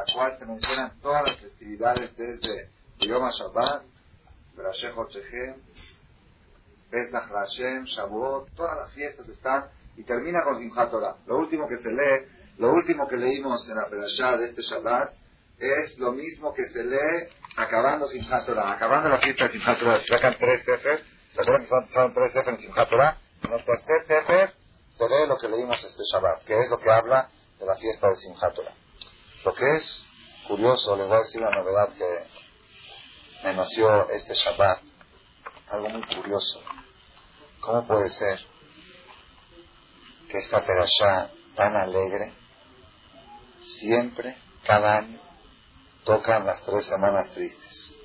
la cual se mencionan todas las festividades desde Yom HaShabbat, Berashech Hochechem, Pesach Hashem, Shavuot, todas las fiestas están y termina con Simchat Torah. Lo último que se lee, lo último que leímos en la Perashá de este Shabbat es lo mismo que se lee acabando Simchat Torah, acabando la fiesta de Simchat Torah. Se sacan tres Sefer, ¿se acuerdan que son, tres Sefer en Simchat Torah? En el tercer Sefer se lee lo que leímos este Shabbat, que es lo que habla de la fiesta de Simchat Torah. Lo que es curioso, les voy a decir una novedad que me nació este Shabbat, algo muy curioso. ¿Cómo puede ser que esta perashá tan alegre siempre, cada año, tocan las tres semanas tristes?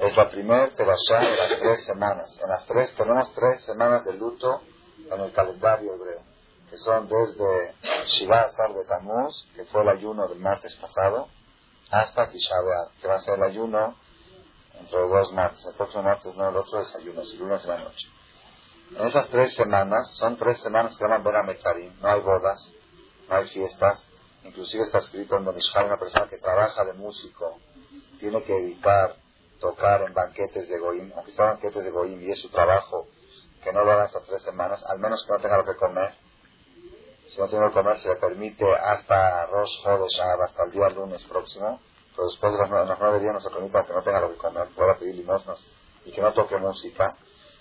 Es la primera perashá de las tres semanas. En las tres tenemos tres semanas de luto en el calendario hebreo, que son desde Shiva Sar de Tamuz, que fue el ayuno del martes pasado, hasta Tisha que va a ser el ayuno entre dos martes. El próximo martes no, el otro desayuno, el lunes de la noche. En esas tres semanas, son tres semanas que llaman Ben no hay bodas, no hay fiestas, inclusive está escrito en Donishal, una persona que trabaja de músico, tiene que evitar tocar en banquetes de Goim, aunque están banquetes de Goim y es su trabajo, que no lo haga estas tres semanas, al menos que no tenga lo que comer. Si no tiene lo que comer, se le permite hasta Rosh Hodesh, hasta el día lunes próximo, pero después de los nueve, días no se permite que no tenga lo que comer, pueda pedir limosnas y que no toque música.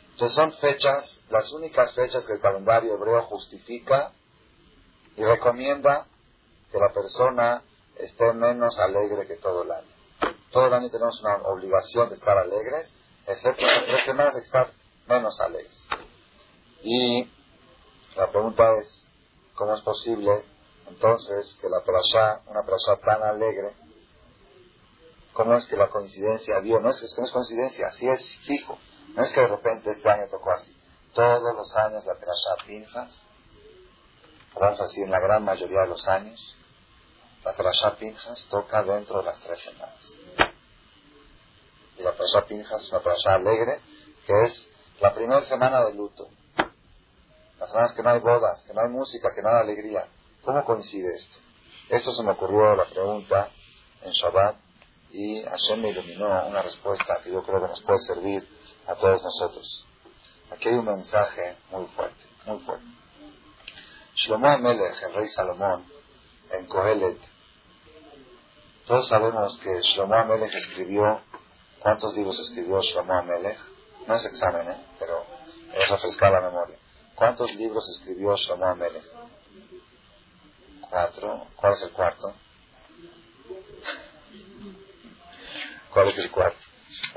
Entonces son fechas, las únicas fechas que el calendario hebreo justifica y recomienda que la persona esté menos alegre que todo el año. Todo el año tenemos una obligación de estar alegres, excepto en tres semanas de estar menos alegres. Y la pregunta es, ¿cómo es posible entonces que la perashá, una perashá tan alegre, cómo es que la coincidencia dio? No es que no es coincidencia, así es fijo. No es que de repente este año tocó así. Todos los años la perashá Pinjas, vamos a decir en la gran mayoría de los años, la perashá Pinjas toca dentro de las tres semanas. Y la perashá Pinjas es una perashá alegre, que es la primera semana de luto. Las semanas que no hay bodas, que no hay música, que no hay alegría. ¿Cómo coincide esto? Esto se me ocurrió la pregunta en Shabbat y Hashem me iluminó una respuesta que yo creo que nos puede servir a todos nosotros. Aquí hay un mensaje muy fuerte, muy fuerte. Shlomo Amelech, el rey Salomón, en Kohelet, todos sabemos que Shlomo Amelech escribió, ¿cuántos libros escribió Shlomo Amelech? No es examen, ¿eh? pero es refrescar la memoria. ¿Cuántos libros escribió Shlomo Amelech? Cuatro. ¿Cuál es el cuarto? ¿Cuál es el cuarto?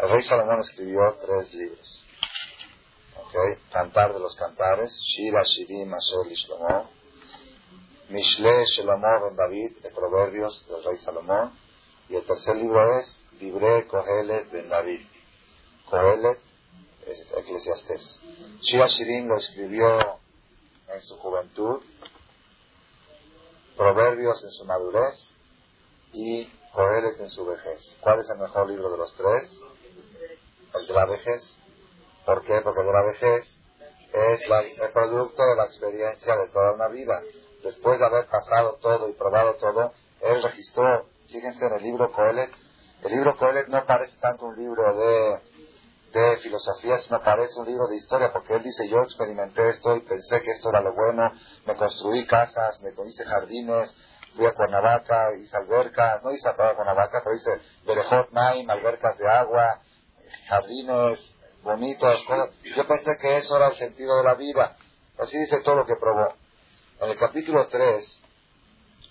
El rey Salomón escribió tres libros. ¿Okay? Cantar de los cantares, Shira, Shirim, Asher Shlomo. Mishle, Shlomo, Ben David, de Proverbios del rey Salomón. Y el tercer libro es Libre, Kohelet, Ben David. Kohelet, Eclesiastés. Shira Shirim lo escribió en su juventud. Proverbios en su madurez. Y Kohelet en su vejez. ¿Cuál es el mejor libro de los tres? el de la vejez. ¿Por qué? Porque de la vejez es el producto de la experiencia de toda una vida. Después de haber pasado todo y probado todo, él registró, fíjense en el libro Coelet, el libro Coelet no parece tanto un libro de, de filosofía, sino parece un libro de historia, porque él dice, yo experimenté esto y pensé que esto era lo bueno, me construí casas, me hice jardines, fui a Cuernavaca, hice albercas, no hice a Cuernavaca, pero hice Berejot Maim, albercas de agua, jardines bonitos, cosas. Yo pensé que eso era el sentido de la vida. Así dice todo lo que probó. En el capítulo 3,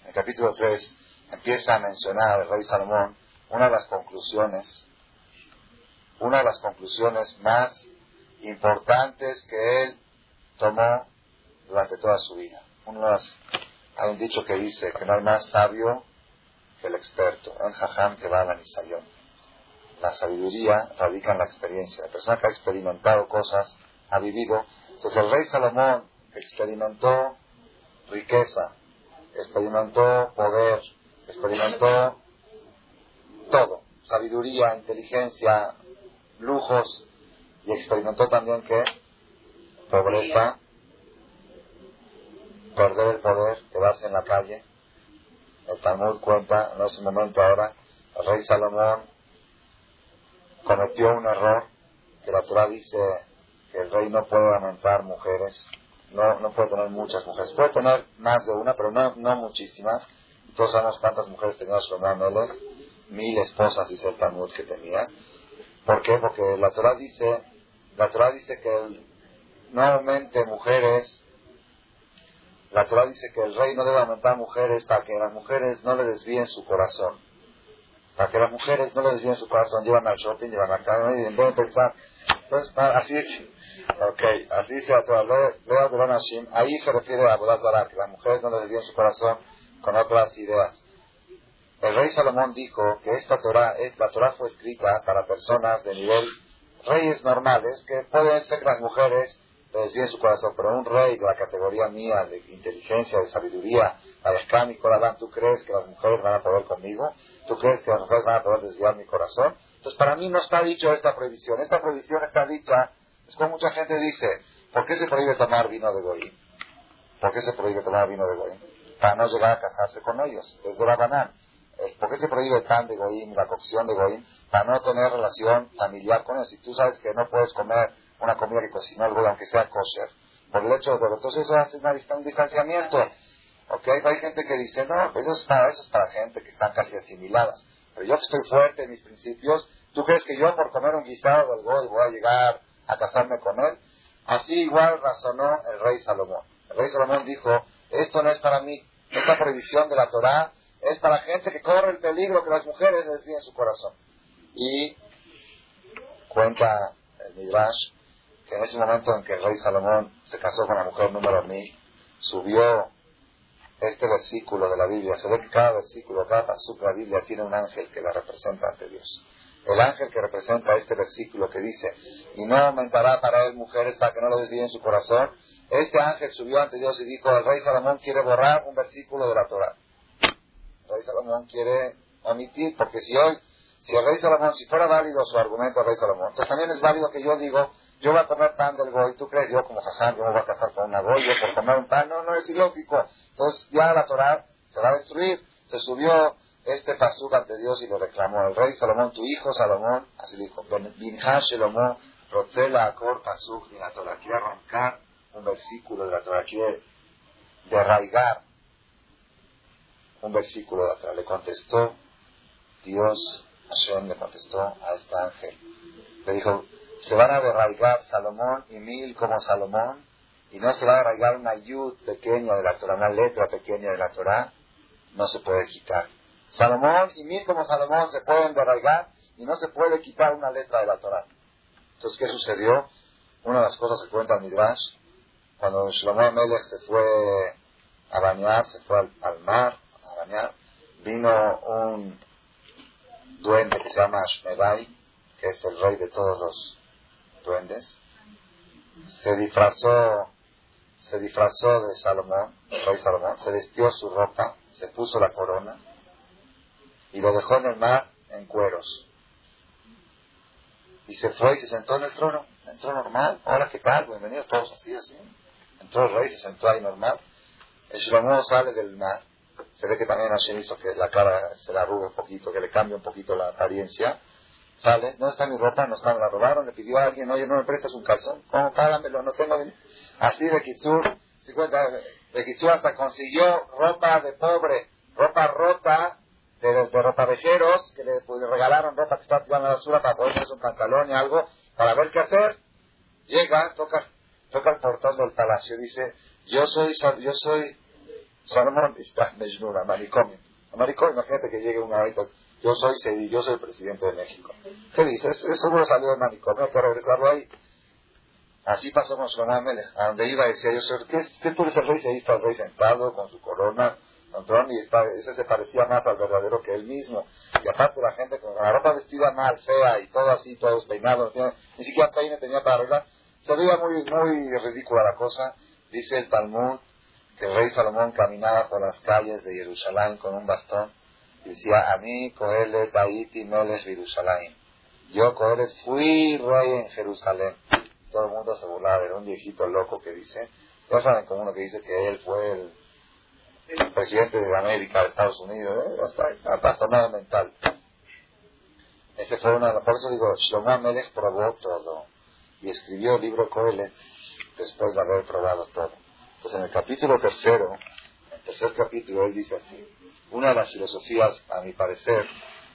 en el capítulo 3, empieza a mencionar el rey Salomón una de las conclusiones, una de las conclusiones más importantes que él tomó durante toda su vida. hay un dicho que dice que no hay más sabio que el experto, en jajam que va a la nisayón la sabiduría radica en la experiencia. La persona que ha experimentado cosas, ha vivido. Entonces el rey Salomón experimentó riqueza, experimentó poder, experimentó todo, sabiduría, inteligencia, lujos, y experimentó también que pobreza, perder el poder, quedarse en la calle, el Talmud cuenta, en ese momento ahora, el rey Salomón cometió un error que la Torah dice que el rey no puede aumentar mujeres, no, no puede tener muchas mujeres, puede tener más de una, pero no, no muchísimas. Todos sabemos cuántas mujeres tenía Shlomo Melech, mil esposas dice el Talmud que tenía. ¿Por qué? Porque la Torah dice, la Torah dice que no aumente mujeres, la Torah dice que el rey no debe aumentar mujeres para que las mujeres no le desvíen su corazón. Para que las mujeres no le desvíen su corazón, llevan al shopping, llevan a casa, y en vez de pensar, entonces, así es, ok, así dice la Torah, ahí se refiere a Bodat que las mujeres no le desvíen su corazón con otras ideas. El rey Salomón dijo que esta Torah, la Torah fue escrita para personas de nivel reyes normales, que pueden ser las mujeres les desvíen su corazón, pero un rey de la categoría mía, de inteligencia, de sabiduría, Alejandro y ¿tú crees que las mujeres van a poder conmigo? ¿Tú crees que las mujeres van a poder desviar mi corazón? Entonces, para mí no está dicho esta prohibición. Esta prohibición está dicha, es como mucha gente dice, ¿por qué se prohíbe tomar vino de Goín? ¿Por qué se prohíbe tomar vino de Goín? Para no llegar a casarse con ellos. Es de la banana. ¿Por qué se prohíbe el pan de Goín, la cocción de Goín? Para no tener relación familiar con ellos. Si tú sabes que no puedes comer una comida que cocinó el Goy, aunque sea kosher, por el hecho de entonces eso hace un distanciamiento. ¿Ok? Hay gente que dice, no, pues eso, está, eso es para gente que están casi asimiladas. Pero yo que estoy fuerte en mis principios, ¿tú crees que yo por comer un guisado del Goy voy a llegar a casarme con él? Así igual razonó el rey Salomón. El rey Salomón dijo, esto no es para mí. Esta prohibición de la Torah es para gente que corre el peligro que las mujeres desvíen su corazón. Y cuenta el Midrash que en ese momento en que el rey Salomón se casó con la mujer número mil, subió este versículo de la Biblia. Se ve que cada versículo, cada de la Biblia tiene un ángel que la representa ante Dios. El ángel que representa este versículo que dice, y no aumentará para él mujeres para que no lo desvíen su corazón. Este ángel subió ante Dios y dijo, el rey Salomón quiere borrar un versículo de la Torah. Rey Salomón quiere omitir, porque si hoy, si el rey Salomón, si fuera válido su argumento del rey Salomón, entonces también es válido que yo digo, yo voy a comer pan del goy, ¿tú crees? Yo como jaján, yo me voy a casar con una goy, yo por comer un pan, no, no es ilógico. Entonces ya la Torah se va a destruir. Se subió este pasuk ante Dios y lo reclamó. El rey Salomón, tu hijo Salomón, así dijo, Binha Shalomó, Rotzela Akor pasuk y la Torah. Quiere arrancar un versículo de la Torah, quiere derraigar un versículo de Torah. Le contestó Dios, Hashem le contestó a este ángel. Le dijo, se van a derraigar Salomón y Mil como Salomón, y no se va a derraigar una yud pequeña de la Torah, una letra pequeña de la Torah, no se puede quitar. Salomón y Mil como Salomón se pueden derraigar y no se puede quitar una letra de la Torah. Entonces, ¿qué sucedió? Una de las cosas que cuenta Midrash, cuando Shlomo Melech se fue a bañar, se fue al, mar vino un duende que se llama Shmedai, que es el rey de todos los duendes, se disfrazó, se disfrazó de Salomón, el rey Salomón, se vistió su ropa, se puso la corona y lo dejó en el mar en cueros. Y se fue y se sentó en el trono, entró normal, hola, ¿qué tal? Bienvenidos todos así, así. Entró el rey, se sentó ahí normal. El Salomón sale del mar, se ve que también Hashem hizo que la cara se la arrugue un poquito, que le cambie un poquito la apariencia Sale, no está mi ropa? No está, me la robaron, le pidió a alguien, oye, no me prestas un calzón, ¿cómo págamelo? No tengo dinero. Así de Kitsur, 50, de Kitsur hasta consiguió ropa de pobre, ropa rota, de, de ropavejeros, que le, pues, regalaron ropa que estaba tirando a la basura para poder hacer un pantalón y algo, para ver qué hacer. Llega, toca, toca el portón del palacio, dice, yo soy, yo soy Salomón, está Mejnura, manicomio. Manicomio, imagínate que llegue un ahorita yo soy Cedi, yo soy el presidente de México. ¿Qué dices? Eso seguro salió del manicomio, hay que regresarlo ahí. Así pasó con Shlomo a donde iba decía yo, ¿qué, ¿qué tú eres el rey? Y ahí está el rey sentado con su corona, con tron, y ese se parecía más al verdadero que él mismo. Y aparte la gente con la ropa vestida mal, fea y todo así, todo despeinado, ni siquiera peine tenía para arreglar. Se veía muy, muy ridícula la cosa. Dice el Talmud que el rey Salomón caminaba por las calles de Jerusalén con un bastón decía, a mí, Coelet, Taiti, Meles, Jerusalén. Yo, Coelet, fui rey en Jerusalén. Todo el mundo se burlaba, era un viejito loco que dice, ya saben como uno que dice que él fue el, presidente de América, de Estados Unidos, ¿eh? hasta, trastornado mental. Ese fue una, por eso digo, Shlomo Melech probó todo y escribió el libro Coelet después de haber probado todo. Pues en el capítulo tercero, en el tercer capítulo, él dice así, una de las filosofías, a mi parecer,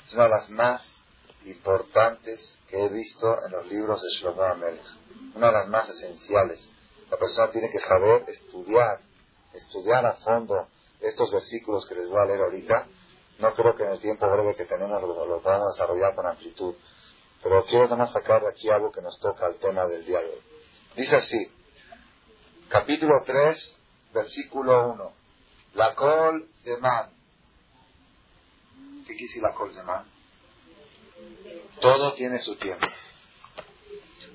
es una de las más importantes que he visto en los libros de Shlomo Amelech, una de las más esenciales. La persona tiene que saber estudiar, estudiar a fondo estos versículos que les voy a leer ahorita. No creo que en el tiempo breve que tenemos lo, lo a desarrollar con amplitud, pero quiero nada más sacar de aquí algo que nos toca al tema del día de hoy. Dice así, capítulo 3, versículo 1. La col man. ¿Qué la col man? Todo tiene su tiempo.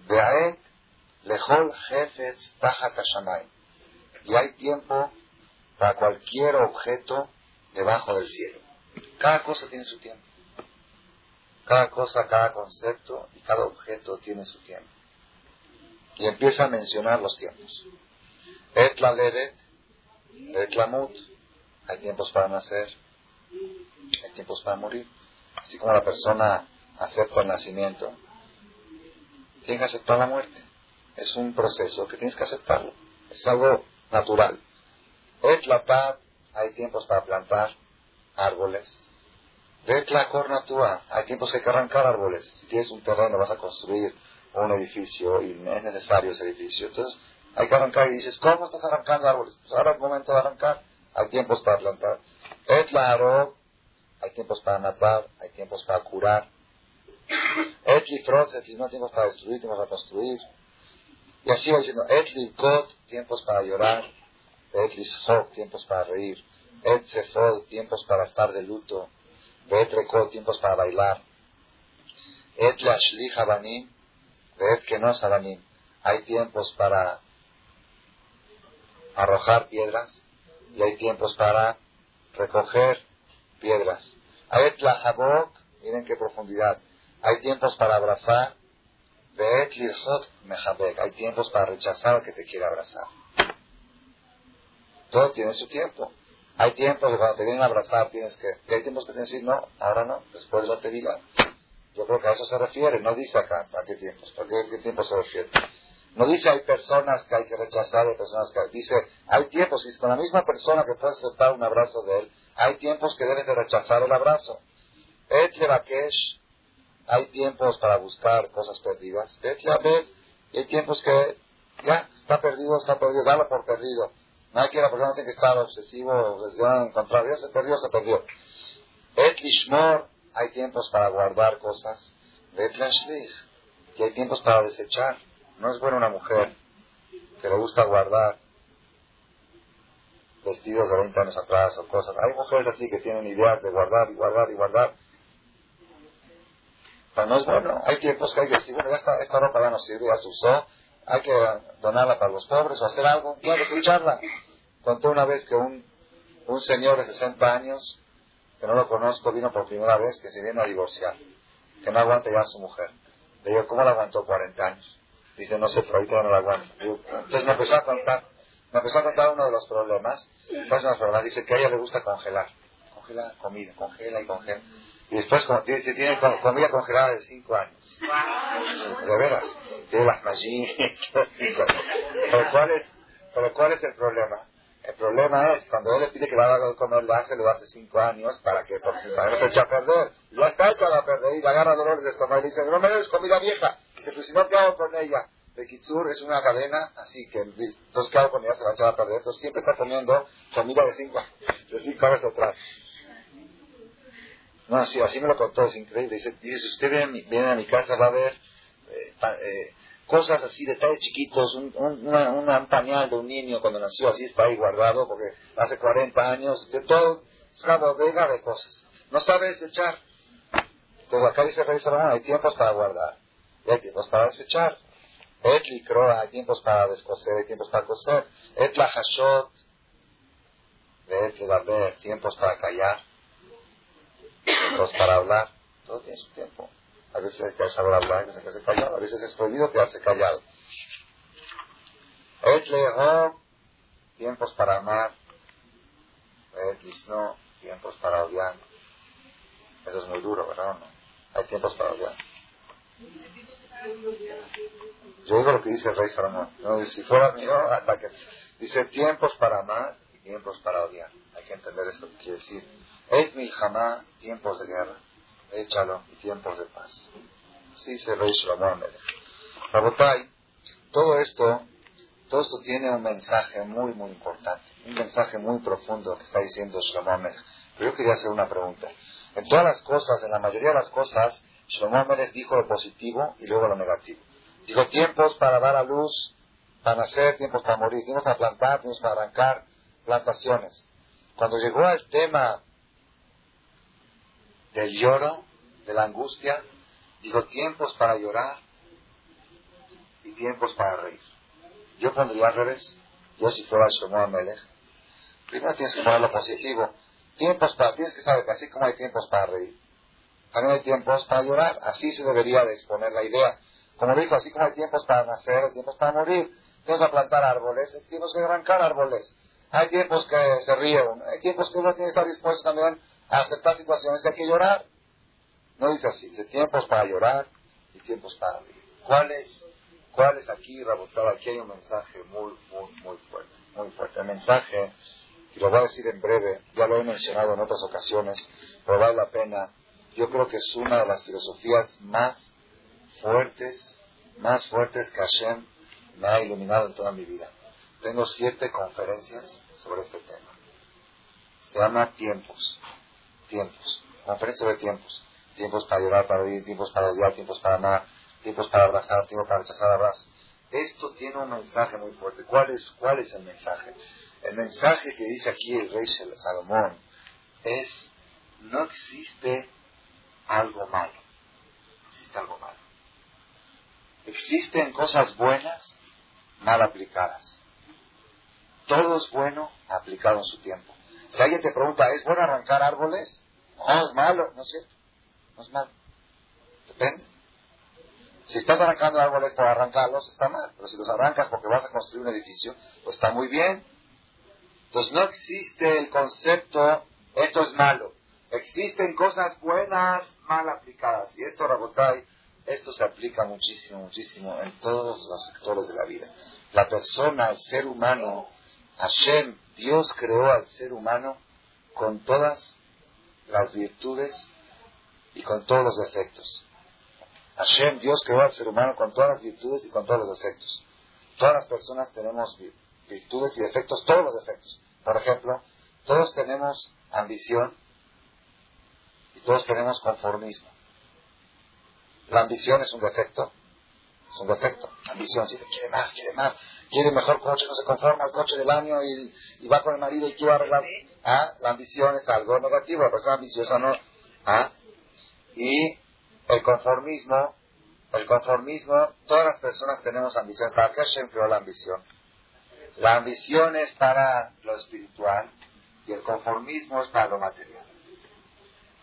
Veaet lejol jefetz tajat Y hay tiempo para cualquier objeto debajo del cielo. Cada cosa tiene su tiempo. Cada cosa, cada concepto y cada objeto tiene su tiempo. Y empieza a mencionar los tiempos. Et la ledet, et la mut. Hay tiempos para nacer, hay tiempos para morir. Así como la persona acepta el nacimiento, tiene que aceptar la muerte. Es un proceso que tienes que aceptarlo. Es algo natural. Et la paz, hay tiempos para plantar árboles. Et la cornatua, hay tiempos que hay que arrancar árboles. Si tienes un terreno, vas a construir un edificio y es necesario ese edificio. Entonces, hay que arrancar y dices, ¿cómo estás arrancando árboles? Pues ahora es momento de arrancar. Hay tiempos para plantar. Es claro, hay tiempos para matar, hay tiempos para curar. Frot, etli no tiempos para destruir, tiempos para construir. Y así va diciendo, etli kot, tiempos para llorar. Etli shok, tiempos para reír. Et tiempos para estar de luto. Et tiempos para bailar. Et ashli habanim, et kenos habanim. Hay tiempos para arrojar piedras y hay tiempos para recoger piedras. Hay miren qué profundidad. Hay tiempos para abrazar. Hay tiempos para rechazar al que te quiere abrazar. Todo tiene su tiempo. Hay tiempos que cuando te vienen a abrazar tienes que... Y hay tiempos que tienes que decir, no, ahora no, después de la tevilá. Yo creo que a eso se refiere, no dice acá a qué tiempos, ¿para qué tiempos se refiere? No dice hay personas que hay que rechazar, hay personas que dice hay tiempos, y con la misma persona que puedes aceptar un abrazo de él, hay tiempos que debes de rechazar el abrazo. Et levakesh, hay tiempos para buscar cosas perdidas. Et y hay tiempos que ya está perdido, está perdido, dalo por perdido. No hay que la persona tiene que estar obsesivo, encontrar, ya se perdió, se perdió. Et lishmor, hay tiempos para guardar cosas. Et lashlich, y hay tiempos para desechar. No es buena una mujer que le gusta guardar vestidos de 20 años atrás o cosas. Hay mujeres así que tienen ideas de guardar y guardar y guardar. Pero no es bueno. Hay tiempos que hay que decir, bueno, esta, esta ropa ya no sirve, ya se usó. Hay que donarla para los pobres o hacer algo. Claro, escucharla. Contó una vez que un, un señor de 60 años, que no lo conozco, vino por primera vez, que se viene a divorciar. Que no aguanta ya a su mujer. Le digo, ¿cómo la aguantó 40 años? Dice, no sé, pero ahorita no la aguanto. Entonces me empezó a contar, me empezó a contar uno de los problemas. problemas? Dice que a ella le gusta congelar. Congelar comida, congela y congela. Y después dice, tiene comida congelada de 5 años. De veras. Tiene las machines. pero, ¿cuál es, pero ¿cuál es el problema? El problema es, cuando él le pide que le haga comer, lo hace, lo hace cinco años, para que, porque si no se echa a perder. Ya está hecha a perder y la agarra dolores de estómago y dice, no me des comida vieja. Pues si no, ¿qué hago con ella? De Kitsur es una cadena, así que, entonces, ¿qué hago con ella? Se va a echar a perder. Entonces, siempre está comiendo comida de cinco, de cinco años atrás. No, así, así me lo contó, es increíble. Dice, dice si usted viene, viene a mi casa, va a ver eh, eh, cosas así, detalles chiquitos, un, un, pañal de un niño cuando nació, así está ahí guardado, porque hace 40 años, de todo, es una bodega de cosas. No sabe desechar. Entonces acá dice Rey Salomón, hay tiempos para guardar, y hay tiempos para desechar. Et likroa, hay tiempos para descoser, hay tiempos para coser. Et la hashot, et tiempos para callar, tiempos para hablar, todo tiene su tiempo. A veces hay que saber hablar, a veces hay que hacer callado, a veces es prohibido quedarse callado. Et leho, tiempos para amar. no, tiempos para odiar. Eso es muy duro, ¿verdad? No? Hay tiempos para odiar. Yo digo lo que dice el rey Salomón. No, si fuera mío, hasta que dice tiempos para amar y tiempos para odiar. Hay que entender esto que quiere decir. Et jamás tiempos de guerra. Échalo y tiempos de paz. Así dice el rey Salomón. Rabotai, todo esto, todo esto tiene un mensaje muy, muy importante. Un mensaje muy profundo que está diciendo Shlomo Pero yo quería hacer una pregunta. En todas las cosas, en la mayoría de las cosas, Shlomo dijo lo positivo y luego lo negativo. Dijo tiempos para dar a luz, para nacer, tiempos para morir, tiempos para plantar, tiempos para arrancar plantaciones. Cuando llegó al tema del lloro, de la angustia, dijo tiempos para llorar y tiempos para reír. Yo pondría al revés. Yo si fuera Shlomo Amelech, primero tienes que poner lo positivo. Tiempos para, tienes que saber que así como hay tiempos para reír, también hay tiempos para llorar. Así se debería de exponer la idea. Como dijo, así como hay tiempos para nacer, hay tiempos para morir. Tienes que plantar árboles, hay tiempos que arrancar árboles. Hay tiempos que se ríe hay tiempos que uno tiene que estar dispuesto también aceptar situaciones que hay que llorar. No dice así, dice tiempos para llorar y tiempos para reír. ¿Cuál es, cuál es aquí, Rabotado? Aquí hay un mensaje muy, muy, muy fuerte, muy fuerte. El mensaje, y lo voy a decir en breve, ya lo he mencionado en otras ocasiones, pero vale la pena yo creo que es una de las filosofías más fuertes, más fuertes que Hashem me ha iluminado en toda mi vida. Tengo siete conferencias sobre este tema. Se llama tiempos. Tiempos. Conferencia de tiempos. Tiempos para llorar, para oír, tiempos para odiar, tiempos para amar, tiempos para abrazar, tiempos para rechazar abrazos. Esto tiene un mensaje muy fuerte. ¿Cuál es, ¿Cuál es el mensaje? El mensaje que dice aquí el rey Salomón es, no existe algo malo. Existe algo malo. Existen cosas buenas mal aplicadas. Todo es bueno aplicado en su tiempo. Si alguien te pregunta, ¿es bueno arrancar árboles? No, es malo, no es cierto. No es malo. Depende. Si estás arrancando árboles por arrancarlos, está mal. Pero si los arrancas porque vas a construir un edificio, pues está muy bien. Entonces no existe el concepto, esto es malo. Existen cosas buenas mal aplicadas. Y esto, Rabotai, esto se aplica muchísimo, muchísimo en todos los sectores de la vida. La persona, el ser humano, Hashem, Dios creó al ser humano con todas las virtudes y con todos los defectos. Hashem, Dios creó al ser humano con todas las virtudes y con todos los defectos. Todas las personas tenemos virtudes y defectos, todos los defectos. Por ejemplo, todos tenemos ambición, y todos tenemos conformismo. La ambición es un defecto. Es un defecto. ambición, si quiere más, quiere más. Quiere mejor coche, no se conforma al coche del año y, va con el marido y quiere arreglar. ¿Ah? La ambición es algo negativo, la persona ambiciosa no. ¿Ah? Y el conformismo, el conformismo, todas las personas tenemos ambición. ¿Para qué Hashem creó la ambición? La ambición es para lo espiritual y el conformismo es para lo material.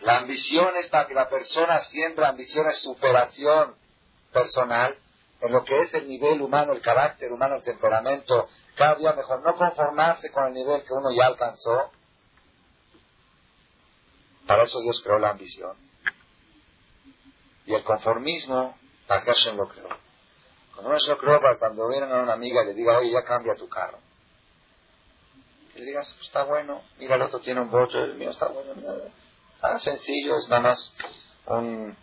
La ambición es para que la persona siempre ambicione superación personal en lo que es el nivel humano, el carácter humano, el temperamento, cada día mejor. No conformarse con el nivel que uno ya alcanzó. Para eso Dios creó la ambición. Y el conformismo, para que Hashem lo creó. Cuando uno se lo creó para cuando viene a una amiga y le diga, oye, ya cambia tu carro. Y le digas, pues está bueno, mira, el otro tiene un bocho, el mío está bueno. Ah, sencillo, es nada más un...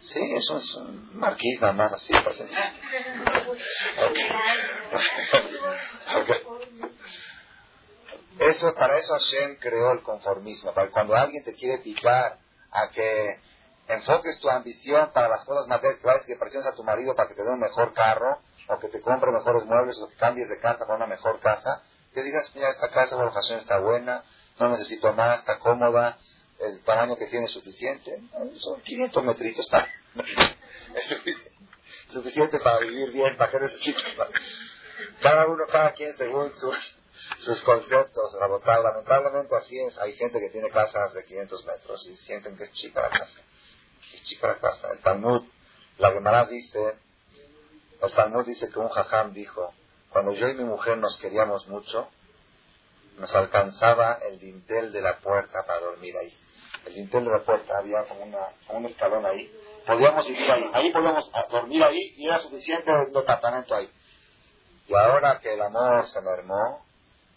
Sí, es un, marquís nada más, así, para sencillo. Eso, para eso Hashem creó el conformismo, para cuando alguien te quiere picar a que enfoques tu ambición para las cosas materiales, que presiones a tu marido para que te dé un mejor carro, o que te compre mejores muebles, o que cambies de casa para una mejor casa, que digas, mira, esta casa, bueno, Hashem está buena, no necesito más, está cómoda, el tamaño que tiene es suficiente. Son 500 metritos, está. Es suficiente, para vivir bien, para que necesito. Cada uno, cada quien según sus, sus conceptos. Lamentablemente así es. Hay gente que tiene casas de 500 metros y sienten que es chica la casa. Es chica la casa. El Talmud, la Gemara dice, el Talmud dice que un jajam dijo, cuando yo y mi mujer nos queríamos mucho, nos alcanzaba el dintel de la puerta para dormir ahí. El dintel de la puerta había como, una, un escalón ahí. Podíamos vivir ahí. Ahí podíamos dormir ahí y era suficiente el departamento ahí. Y ahora que el amor se mermó,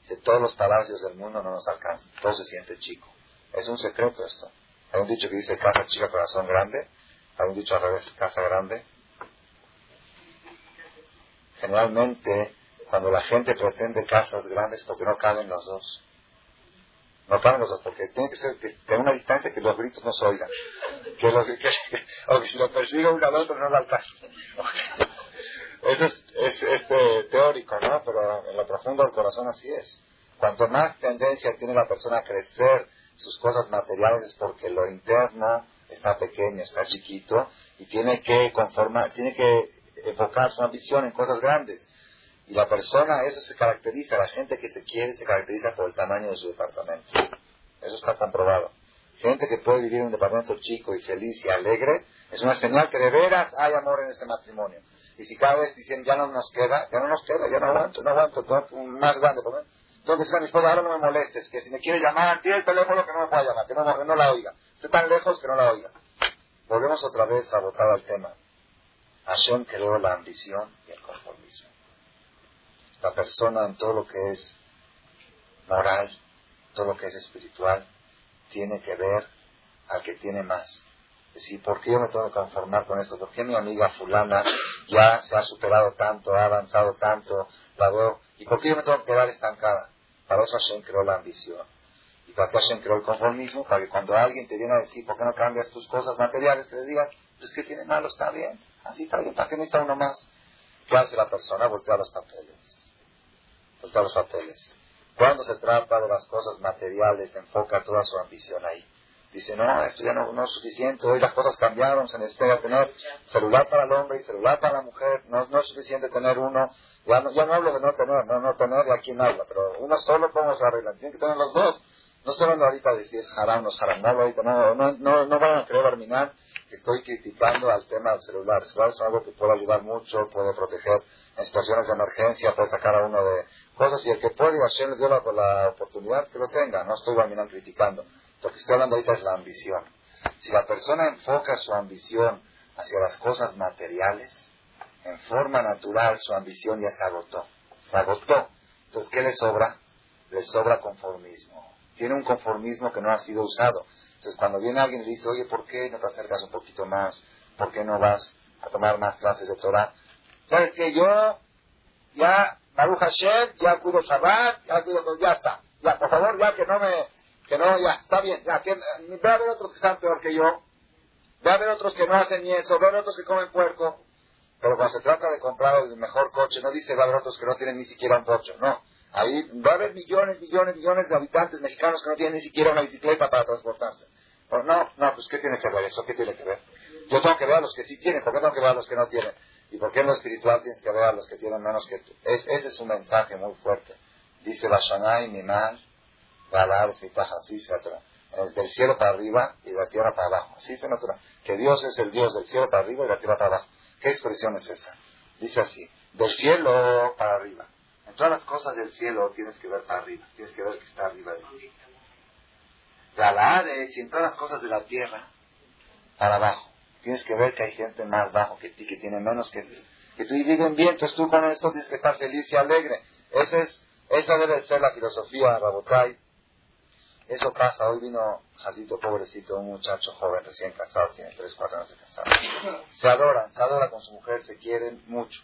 de todos los palacios del mundo no nos alcanzan. Todo se siente chico. Es un secreto esto. Hay un dicho que dice casa chica, corazón grande. Hay un dicho al revés, casa grande. Generalmente, cuando la gente pretende casas grandes, porque no caben los dos. No dos, porque tiene que ser que, una distancia que los gritos no se oigan. Que los, que, o que si lo persigue uno al otro no lo alcanza. Eso es, es este, teórico, ¿no? Pero en lo profundo del corazón así es. Cuanto más tendencia tiene la persona a crecer sus cosas materiales es porque lo interno está pequeño, está chiquito y tiene que conformar, tiene que enfocar su ambición en cosas grandes. Y la persona, eso se caracteriza, la gente que se quiere se caracteriza por el tamaño de su departamento. Eso está comprobado. Gente que puede vivir en un departamento chico y feliz y alegre, es una señal que de veras hay amor en ese matrimonio. Y si cada vez dicen ya no nos queda, ya no nos queda, ya no aguanto, no aguanto, un más grande. Entonces a mi esposa, ahora no me molestes, que si me quiere llamar, tiene el teléfono que no me pueda llamar, que no, que no la oiga. Estoy tan lejos que no la oiga. Volvemos otra vez a votar al tema. Hashem creó la ambición y el conformismo. La persona en todo lo que es moral, todo lo que es espiritual, tiene que ver al que tiene más. Es decir, ¿por qué yo me tengo que conformar con esto? ¿Por qué mi amiga fulana ya se ha superado tanto, ha avanzado tanto, la veo? ¿Y por qué yo me tengo que quedar estancada? Para eso Hashem creó la ambición. Y para que Hashem creó el conformismo, para que cuando alguien te viene a decir, ¿por qué no cambias tus cosas materiales? Que le digas, pues que tiene malo, está bien. Así está bien, ¿para qué necesita uno más? ¿Qué hace la persona? Voltea los papeles. Voltea los papeles. Cuando se trata de las cosas materiales, enfoca toda su ambición ahí. Dice, no, esto ya no, es suficiente, hoy las cosas cambiaron, se necesita tener celular para el hombre y celular para la mujer, no, no es suficiente tener uno, ya no, ya no hablo de no tener, no, no tener, aquí no habla, pero uno solo, ¿cómo se arregla? Tienen que tener los dos. No estoy hablando ahorita de si es haram no es haram, no ahorita, no, no, no, no vayan a querer terminar que estoy criticando al tema del celular. El celular es algo que puede ayudar mucho, puede proteger en situaciones de emergencia, puede sacar a uno de cosas, y el que puede, Hashem le dio la, la oportunidad que lo tenga, no estoy terminando criticando. Lo que estoy hablando ahorita es la ambición. Si la persona enfoca su ambición hacia las cosas materiales, en forma natural su ambición ya se agotó. Se agotó. Entonces, ¿qué le sobra? Le sobra conformismo. Tiene un conformismo que no ha sido usado. Entonces, cuando viene alguien y le dice, oye, ¿por qué no te acercas un poquito más? ¿Por qué no vas a tomar más clases de Torah? ¿Sabes que Yo ya, Baruch Hashem, ya cuido Shabbat, ya cuido, ya está. Ya, por favor, ya que no me, que no, ya, está bien, ya, que, ve a ver otros que están peor que yo. Ve a ver otros que no hacen ni eso, ve a ver otros que comen puerco. Pero cuando se trata de comprar el mejor coche, no dice va a haber otros que no tienen ni siquiera un coche, no. Ahí va a haber millones, millones, millones de habitantes mexicanos que no tienen ni siquiera una bicicleta para transportarse. Pero no, no, pues ¿qué tiene que ver eso? ¿Qué tiene que ver? Yo tengo que ver a los que sí tienen, ¿por qué tengo que ver a los que no tienen? ¿Y por qué en lo espiritual tienes que ver a los que tienen menos que tú? Es, ese es un mensaje muy fuerte. Dice Bashanai, Mimal, Galar, es mi taja, así se Del cielo para arriba y de la tierra para abajo. Así se natura. Que Dios es el Dios del cielo para arriba y de la tierra para abajo. ¿Qué expresión es esa? Dice así, del cielo para arriba. En todas las cosas del cielo tienes que ver para arriba, tienes que ver que está arriba de ti. De y en todas las cosas de la tierra, para abajo. Tienes que ver que hay gente más bajo que ti, que tiene menos que ti. Que tú viven bien, entonces tú con esto tienes que estar feliz y alegre. Esa, es, esa debe ser la filosofía, Rabotai. Eso pasa, hoy vino Jadito, pobrecito, un muchacho joven recién casado, tiene 3, 4 años de casado. Se adoran, se adora con su mujer, se quieren mucho.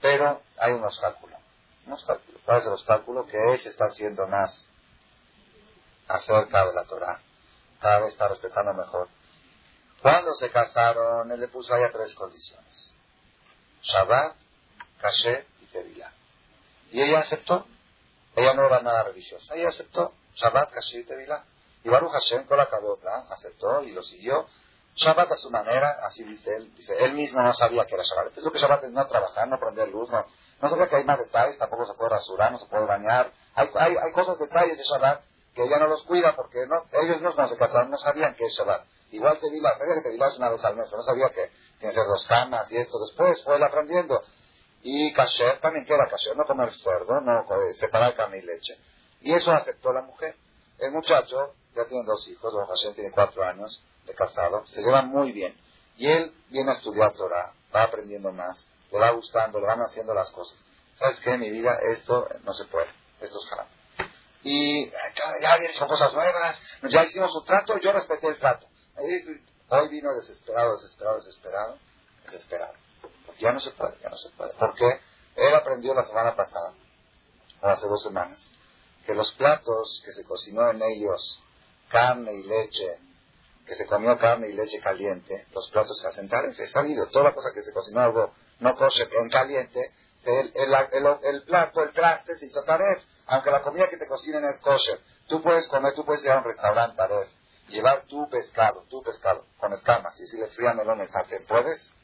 Pero hay un obstáculo. Un obstáculo. ¿Cuál es el obstáculo? Que él se está haciendo más acerca de la Torah. Cada vez está respetando mejor. Cuando se casaron, él le puso allá tres condiciones. Shabbat, Kasher y Tevilá. Y ella aceptó. Ella no era nada religiosa. Ella aceptó. Shabbat, Kasher y Tevilá. Y Baruch Hashem con la cabota aceptó y lo siguió. Shabbat a su manera, así dice él. Dice, él mismo no sabía que era Shabbat. Pensó que Shabbat es no trabajar, no prender luz, no, no sabía que hay más detalles, tampoco se puede rasurar, no se puede bañar. Hay, hay, hay cosas, detalles de Shabbat que ella no los cuida porque no, ellos mismos cuando se casaron no sabían que es Shabbat. Igual Tevilá, sabía que Tevilá es una vez al mes, no sabía que tiene que ser dos camas y esto. Después fue aprendiendo. Y kasher también, ¿qué era kasher? No comer cerdo, no separar carne y leche. Y eso aceptó la mujer. El muchacho ya tiene dos hijos, don Hashem tiene cuatro años de casado, se lleva muy bien. Y él viene a estudiar Torah, va aprendiendo más, le va gustando, le van haciendo las cosas. ¿Sabes qué? Mi vida esto no se puede, esto es. Y ya vienen con cosas nuevas, ya hicimos un trato, yo respeté el trato. Hoy vino desesperado, desesperado, desesperado, desesperado. Ya no se puede, ya no se puede. Porque él aprendió la semana pasada, hace dos semanas, que los platos que se cocinó en ellos, carne y leche, que se comió carne y leche caliente, los platos se hacen taref. Es sabido, toda la cosa que se cocinó algo no kosher en caliente, el, el, plato, el traste se hizo taref. Aunque la comida que te cocinen es kosher, tú puedes comer, tú puedes ir a un restaurante taref, llevar tu pescado, tu pescado, con escamas, y si le fríamelo en el sartén, ¿puedes?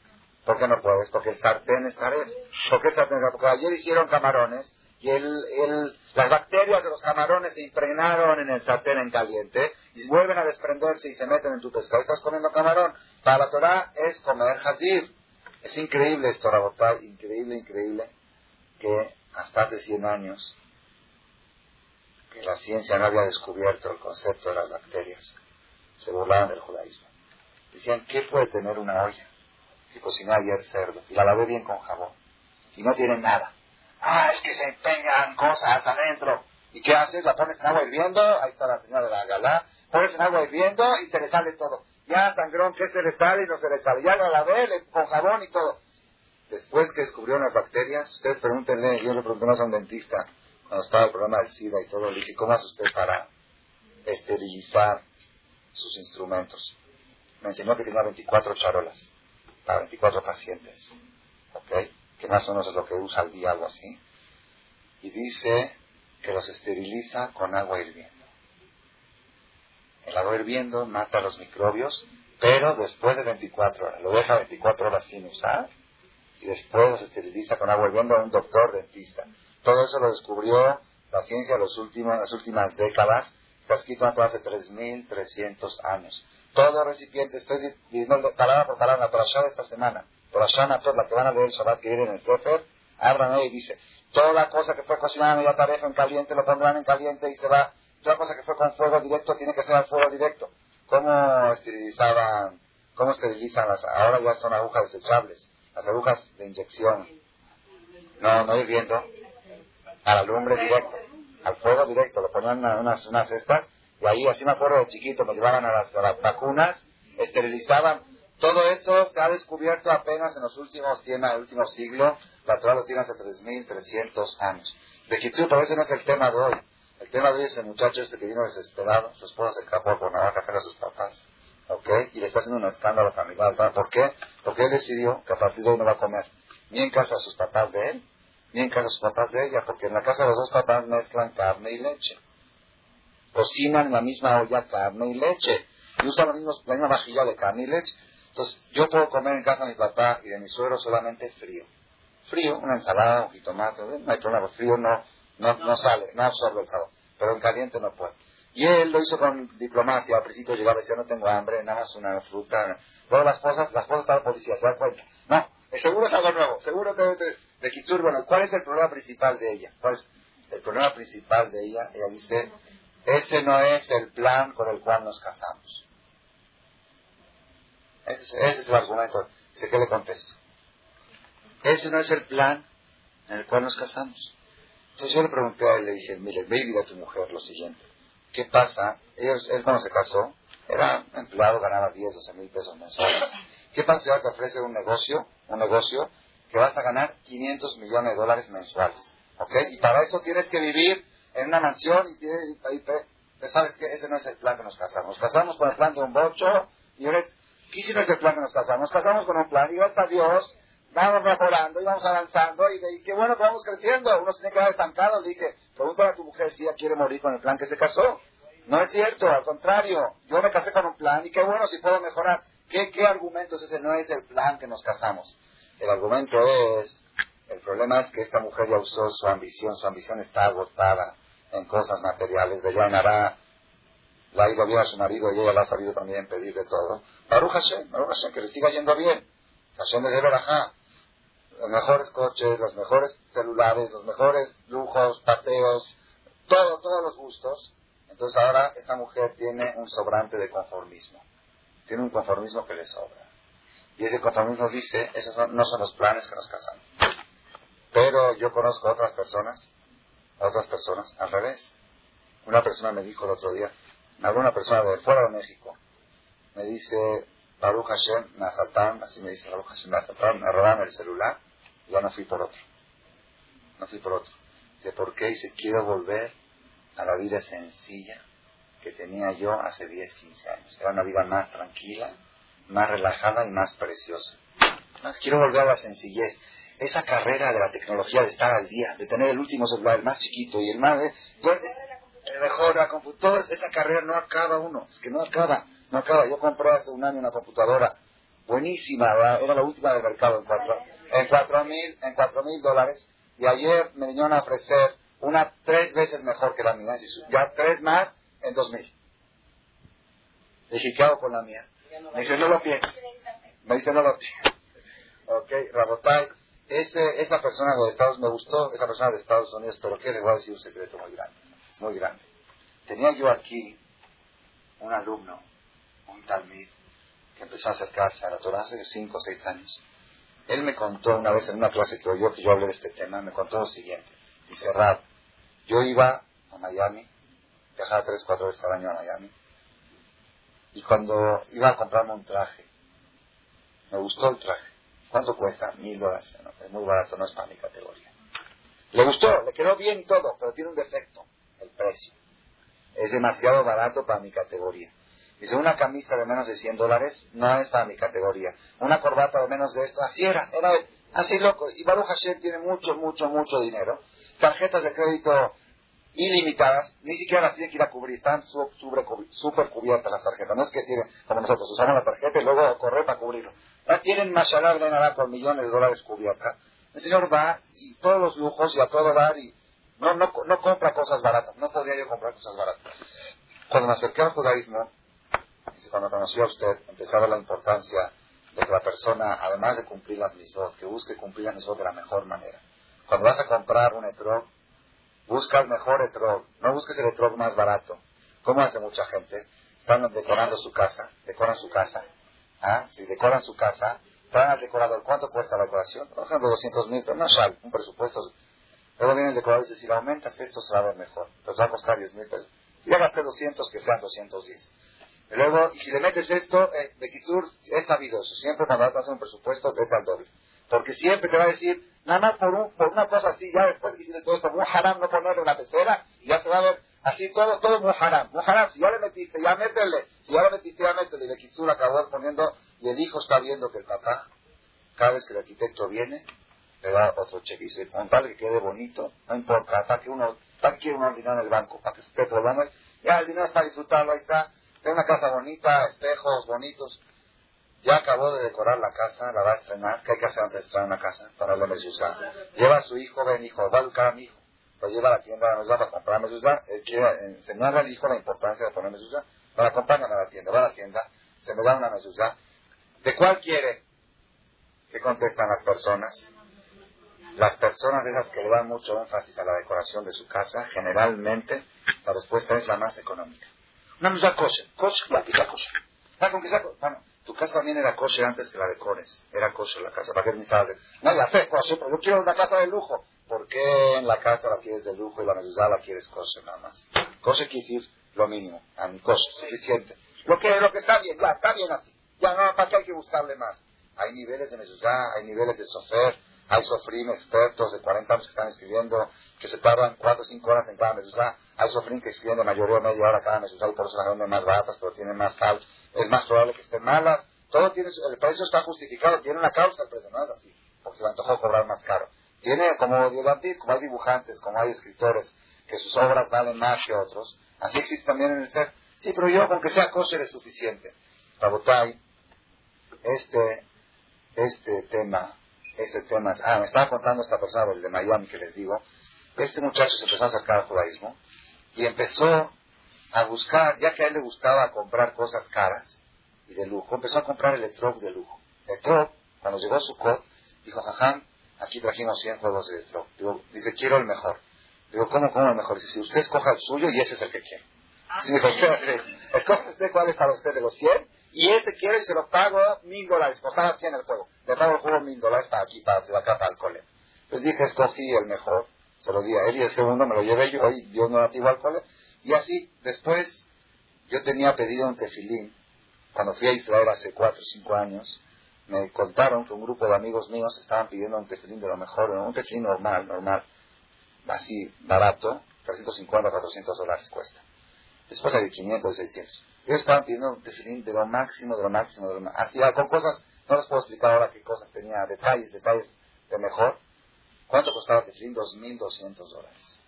¿Por qué no puedes? Porque el sartén es taref. ¿Por qué el sartén? Porque ayer hicieron camarones y el, las bacterias de los camarones se impregnaron en el sartén en caliente y vuelven a desprenderse y se meten en tu pescado. Estás comiendo camarón. Para la Torah es comer jazir. Es increíble esto, Rabotay, increíble, increíble, que hasta hace 100 años que la ciencia no había descubierto el concepto de las bacterias. Se burlaban del judaísmo. Decían, ¿qué puede tener una olla que cocinó ayer cerdo y la lavé bien con jabón y no tiene nada? Ah, es que se empeñan cosas adentro. ¿Y qué haces? La pones en agua hirviendo, ahí está la señora de la galá, pones en agua hirviendo y se le sale todo. Ya sangrón, ¿qué se le sale y no se le sale? Ya la lavé con jabón y todo. Después que descubrieron las bacterias, ustedes pregúntenle, yo le pregunté más a un dentista, cuando estaba el problema del SIDA y todo, le dije, ¿cómo hace usted para esterilizar sus instrumentos? Me enseñó que tenía 24 charolas para 24 pacientes. ¿Ok? que más o menos es lo que usa al día, algo así, y dice que los esteriliza con agua hirviendo. El agua hirviendo mata los microbios, pero después de 24 horas, lo deja 24 horas sin usar, y después los esteriliza con agua hirviendo a un doctor dentista. Todo eso lo descubrió la ciencia en las últimas décadas, está escrito hace 3.300 años. Todo recipiente, estoy diciendo palabra por palabra, la de esta semana, por la toda la que van a leer el Shabbat que viene en el Sefer, abran y dice, toda cosa que fue cocinada en media tarefa en caliente, lo pondrán en caliente y se va. Toda cosa que fue con fuego directo tiene que ser al fuego directo. ¿Cómo esterilizaban, cómo esterilizan las, ahora ya son agujas desechables, las agujas de inyección? No, no hirviendo, a la lumbre directo, al fuego directo, lo ponían en unas, unas cestas y ahí, así me acuerdo de chiquito, me llevaban a las, a las vacunas, esterilizaban todo eso se ha descubierto apenas en los últimos 100, en el último siglo. La Torah lo tiene hace 3.300 años. De Kitsu, pero ese no es el tema de hoy. El tema de hoy es el muchacho este que vino desesperado. Su esposa se escapó por navaja a sus papás. ¿Ok? Y le está haciendo un escándalo familiar. ¿Por qué? Porque él decidió que a partir de hoy no va a comer ni en casa de sus papás de él, ni en casa de sus papás de ella. Porque en la casa de los dos papás mezclan carne y leche. Cocinan en la misma olla carne y leche. Y usan la misma vajilla de carne y leche. Entonces, yo puedo comer en casa de mi papá y de mi suegro solamente frío. Frío, una ensalada, un jitomate, no hay problema, frío no, no, no sale, no absorbe el sabor. Pero en caliente no puedo. Y él lo hizo con diplomacia. Al principio llegaba y decía, no tengo hambre, nada más una fruta. Luego las cosas, las cosas para la policía, se dan cuenta. No, seguro es algo nuevo, seguro que Kitsur, bueno, ¿cuál es el problema principal de ella? ¿Cuál es el problema principal de ella? Ella dice, ese no es el plan con el cual nos casamos. Ese, es el argumento. Dice, ¿qué le contesto? Ese no es el plan en el cual nos casamos. Entonces yo le pregunté a él, le dije, mire, ve y a tu mujer lo siguiente. ¿Qué pasa? Ellos, él cuando se casó, era empleado, ganaba 10, 12 mil pesos mensuales. ¿Qué pasa si te ofrece un negocio, un negocio que vas a ganar 500 millones de dólares mensuales? ¿Ok? Y para eso tienes que vivir en una mansión y, y, y sabes que ese no es el plan que nos casamos. Casamos con el plan de un bocho y eres ¿Qué si no es el plan que nos casamos? Nos casamos con un plan y gracias a Dios vamos mejorando y vamos avanzando y, qué bueno que vamos creciendo. Uno se tiene que quedar estancado. Dije, pregúntale a tu mujer si ella quiere morir con el plan que se casó. No es cierto, al contrario. Yo me casé con un plan y qué bueno si puedo mejorar. ¿Qué, qué argumento es ese? No es el plan que nos casamos. El argumento es, el problema es que esta mujer ya usó su ambición, su ambición está agotada en cosas materiales. De ya en Ará, la ha ido bien a su marido y ella la ha sabido también pedir de todo. Baruch Hashem, Baruch Hashem, que le siga yendo bien. Hashem le debe la Los mejores coches, los mejores celulares, los mejores lujos, paseos, todo, todos los gustos. Entonces ahora esta mujer tiene un sobrante de conformismo. Tiene un conformismo que le sobra. Y ese conformismo dice, esos no, son los planes que nos casan. Pero yo conozco a otras personas, a otras personas, al revés. Una persona me dijo el otro día, me habló una persona de fuera de México, me dice, Baruch Hashem, me así me dice Baruch Hashem, me me robaron el celular, ya no fui por otro. No fui por otro. Dice, ¿por qué? Dice, quiero volver a la vida sencilla que tenía yo hace 10, 15 años. Era una vida más tranquila, más relajada y más preciosa. quiero volver a la sencillez. Esa carrera de la tecnología, de estar al día, de tener el último celular, el más chiquito y el más... el mejor, la computadora, esa carrera no acaba uno, es que no acaba, no acaba. Yo compré hace un año una computadora buenísima, era la última del mercado en cuatro, en cuatro mil, en cuatro mil dólares, y ayer me vinieron a ofrecer una tres veces mejor que la mía, ya tres más en dos mil. Dije, ¿qué hago con la mía? Me dice, no lo pienses. Me dice, no lo pienses. Ok, Rabotai, ese, esa persona de Estados me gustó, esa persona de Estados Unidos, pero que le voy a decir un secreto muy grande, muy grande. Tenía yo aquí un alumno, un talmid, que empezó a acercarse a la Torah hace cinco o seis años. Él me contó una vez en una clase que oyó que yo hablé de este tema, me contó lo siguiente. Dice, Rab, yo iba a Miami, viajaba tres, cuatro veces al año a Miami, y cuando iba a comprarme un traje, me gustó el traje. ¿Cuánto cuesta? Mil dólares. es muy barato, no es para mi categoría. Le gustó, le quedó bien y todo, pero tiene un defecto, el precio. Es demasiado barato para mi categoría. Dice, una camisa de menos de 100 dólares no es para mi categoría. Una corbata de menos de esto, así era, era así loco. Y Baruch Hashem tiene mucho, mucho, mucho dinero. Tarjetas de crédito ilimitadas, ni siquiera las tiene que ir a cubrir, están súper cubiertas las tarjetas. No es que tienen, como nosotros, usamos la tarjeta y luego correr para cubrirlo. Ya tienen Mashallah de nada con millones de dólares cubiertas. El Señor va y todos los lujos y a todo dar y no, no, no compra cosas baratas. No podía yo comprar cosas baratas. Cuando me acerqué al judaísmo, cuando conocí a usted, empezaba la importancia de que la persona, además de cumplir las misbot, que busque cumplir las misbot de la mejor manera. Cuando vas a comprar un etrog, busca el mejor etrog, no busques el etrog más barato. ¿Cómo hace mucha gente? Están decorando su casa, decoran su casa. ¿Ah? Si decoran su casa, traen al decorador. ¿Cuánto cuesta la decoración? Por ejemplo, 200 mil, pero no es un presupuesto. Luego viene el decorador y dice, si lo aumentas esto se va a ver mejor. Pues va a costar 10 mil pesos. Ya gasté 200, que sean 210. Y luego, si le metes esto, eh, de Kitsur es sabidoso. Siempre cuando vas a hacer un presupuesto, vete al doble. Porque siempre te va a decir, nada más por, un, por una cosa así, ya después de que hiciste todo esto, muy haram no ponerle una pecera, y ya se va a ver así todo, todo muy haram. Muy haram, si ya le metiste, ya métele. Si ya le metiste, ya métele. Y de Kitsur acabó poniendo, y el hijo está viendo que el papá, cada vez que el arquitecto viene, le da otro cheque. Y dice, con tal que quede bonito, no importa, para que uno, para que uno dinero en el banco, para que se esté probando, ya el dinero es para disfrutarlo, ahí está tiene una casa bonita, espejos bonitos. Ya acabó de decorar la casa, la va a estrenar. ¿Qué hay que hacer antes de estrenar una casa? Para la mezuzá. Lleva a su hijo, ven hijo, va a educar a mi hijo. Lo lleva a la tienda de mezuzá para comprar mezuzá. Él quiere enseñarle al hijo la importancia de poner mezuzá. Para acompañarme a la tienda. Va a la tienda, se me da una mezuzá. ¿De cuál quiere? ¿Qué contestan las personas? Las personas de esas que le dan mucho énfasis a la decoración de su casa, generalmente la respuesta es la más económica. Una mezuzá kosher. Kosher, la pizza kosher. ¿Sabes con qué saco? Bueno, tu casa también era kosher antes que la decores. Era kosher la casa. ¿Para qué necesitabas de... No, ya sé, kosher, pero yo quiero una casa de lujo. ¿Por qué en la casa la quieres de lujo y la mezuzá la quieres kosher nada más? Kosher quiere decir lo mínimo. A mi kosher, suficiente. Lo que, lo que está bien, ya, está bien así. Ya no, ¿para qué hay que buscarle más? Hay niveles de mezuzá, hay niveles de sofer, hay sofrim expertos de 40 años que están escribiendo, que se tardan 4 o 5 horas en cada mezuzá. Hay sofrim que escriben de mayoría media hora cada mezuzá y por eso las venden más baratas, pero tienen más sal. Es más probable que estén malas. Todo tiene, el precio está justificado, tiene una causa el precio, no es así, porque se le antojó cobrar más caro. Tiene, como como hay dibujantes, como hay escritores, que sus obras valen más que otros, así existe también en el ser. Sí, pero yo con que sea kosher es suficiente. Rabotai, este, este tema este tema. Ah, me estaba contando esta persona del de Miami que les digo. Este muchacho se empezó a acercar al judaísmo y empezó a buscar, ya que a él le gustaba comprar cosas caras y de lujo, empezó a comprar el etrog de lujo. Etrog, cuando llegó a su cot, dijo, jajam, aquí trajimos 100 juegos de etrog. dice, quiero el mejor. Digo, ¿cómo, cómo el mejor? Dice, si usted escoja el suyo y ese es el que quiere. Si me dijo, usted, escoge usted cuál es para usted de los 100 y ese quiere y se lo pago mil dólares. Costaba 100 el juego. Le pago el juego mil dólares para aquí, para acá, para el cole. Pues dije, escogí el mejor, se lo di a él y el segundo me lo llevé yo y Dios no nativo al cole. Y así, después, yo tenía pedido un tefilín. Cuando fui a Israel hace cuatro o cinco años, me contaron que un grupo de amigos míos estaban pidiendo un tefilín de lo mejor, un tefilín normal, normal, así, barato, 350 400 dólares cuesta. Después hay de 500, 600. Ellos estaban pidiendo un tefilín de lo máximo, de lo máximo, de lo máximo. Así, con cosas, no les puedo explicar ahora qué cosas tenía, detalles, detalles de mejor. ¿Cuánto costaba el tefilín? 2.200 dólares.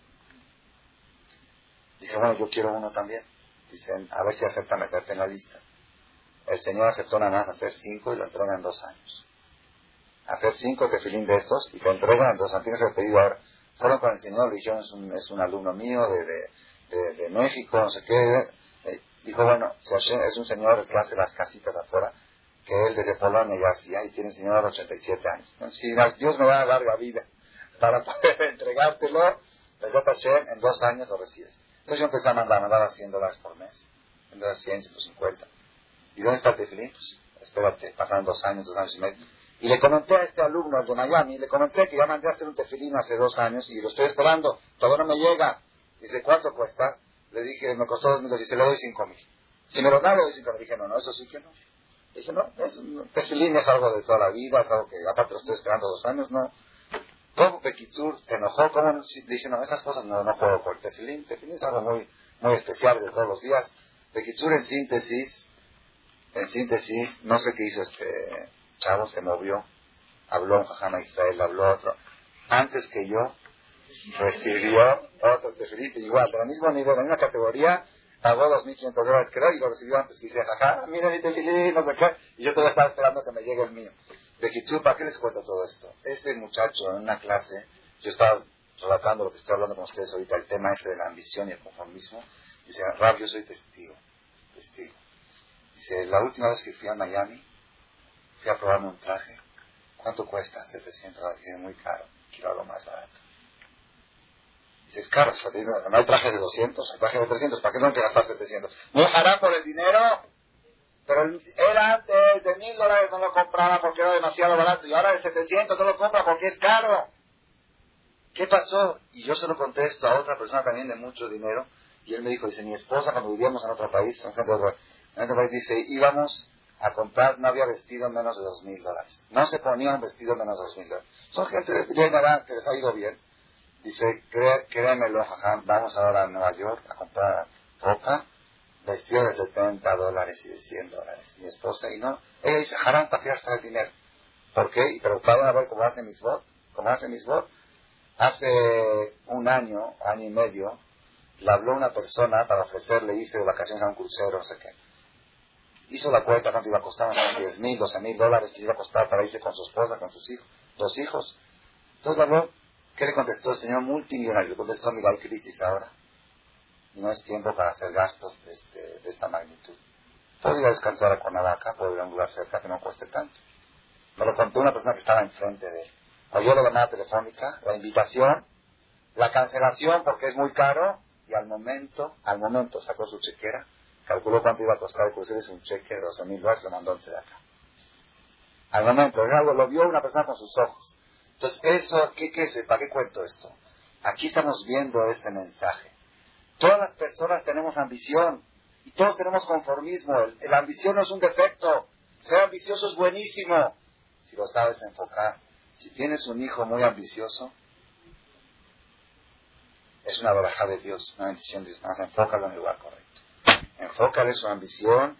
Dije, bueno, yo quiero uno también. Dicen, a ver si acepta meterte en la lista. El Señor aceptó nada más hacer cinco y lo entrega en dos años. Hacer cinco tefilín de estos y te entregan en dos años. Tienes el pedido ahora. Fueron con el Señor, le dijeron, es un, es un alumno mío de, de, de, México, no sé qué. Eh, dijo, bueno, es un señor que hace las casitas afuera, que él desde Polonia ya hacía y tiene el Señor 87 años. Si Dios me da larga vida para poder entregártelo, en dos años lo recibes. Entonces yo empecé a mandar, mandaba 100 dólares por mes. Entonces 100, 150. ¿Y dónde está el tefilín? Pues espérate, pasaron dos años, dos años y medio. Y le comenté a este alumno, el de Miami, le comenté que ya mandé a hacer un tefilín hace dos años y lo estoy esperando, todavía no me llega. Dice, ¿cuánto cuesta? Le dije, me costó dos mil, dice, le doy cinco mil. Si me lo da, le doy cinco mil. Dije, no, no, eso sí que no. Dije, no, es, tefilín es algo de toda la vida, es algo que aparte lo estoy esperando dos años, no. ¿Cómo Pekitsur se enojó? ¿Cómo? Dije, no, esas cosas no, no juego por el tefilín. Tefilín es algo muy, muy especial de todos los días. Pekitsur en síntesis, en síntesis, no sé qué hizo este chavo, se movió, habló un Jajama Israel, habló otro. Antes que yo, recibió otro tefilín, igual, del mismo nivel, en una categoría, pagó 2.500 dólares, creo, y lo recibió antes que hice, jaja, mira mi tefilín, no sé qué, y yo todavía estaba esperando que me llegue el mío. De Kitsu, ¿para qué les cuento todo esto? Este muchacho en una clase, yo estaba relatando lo que estoy hablando con ustedes ahorita, el tema este de la ambición y el conformismo, dice, Rab, yo soy testigo, testigo. Dice, la última vez que fui a Miami, fui a probarme un traje. ¿Cuánto cuesta? 700 dólares. Es muy caro. Quiero algo más barato. Dice, es caro. No hay trajes de 200, hay trajes de 300. ¿Para qué tengo que gastar 700? ¿No hará por el dinero? Pero era de, de mil dólares no lo compraba porque era demasiado barato y ahora de 700 no lo compra porque es caro. ¿Qué pasó? Y yo se lo contesto a otra persona también de mucho dinero y él me dijo, dice, mi esposa cuando vivíamos en otro país, en otro, en otro país, dice, íbamos a comprar, no había vestido menos de dos mil dólares. No se ponía un vestido menos de dos mil dólares. Son gente de que les ha ido bien. Dice, créemelo, vamos ahora a Nueva York a comprar ropa vestido de 70 dólares y de 100 dólares. Mi esposa, y no, ella dice, Haram, ¿para qué gastar el dinero? ¿Por qué? Y preocupado a ver cómo hace mis votos, cómo hace mis votos. Hace un año, año y medio, le habló una persona para ofrecerle irse de vacaciones a un crucero, no sé qué. Hizo la cuenta cuánto iba a costar, 10 mil, 12 mil dólares que iba a costar para irse con su esposa, con sus hijos, dos hijos. Entonces le habló, ¿qué le contestó el señor multimillonario? Le contestó, mira, hay crisis ahora y no es tiempo para hacer gastos de, este, de esta magnitud. Puedo ir a descansar a Cuernavaca, puedo ir a un lugar cerca que no cueste tanto. Me lo contó una persona que estaba enfrente de él. Oyó la llamada telefónica, la invitación, la cancelación porque es muy caro y al momento, al momento sacó su chequera, calculó cuánto iba a costar es un cheque de 12 mil dólares, lo mandó de acá. Al momento, es algo, lo vio una persona con sus ojos. Entonces, eso, ¿qué, qué es? ¿Para qué cuento esto? Aquí estamos viendo este mensaje. Todas las personas tenemos ambición y todos tenemos conformismo. La ambición no es un defecto. Ser ambicioso es buenísimo si lo sabes enfocar. Si tienes un hijo muy ambicioso, es una baraja de Dios, una bendición de Dios. Más enfócalo en el lugar correcto. Enfócale su ambición.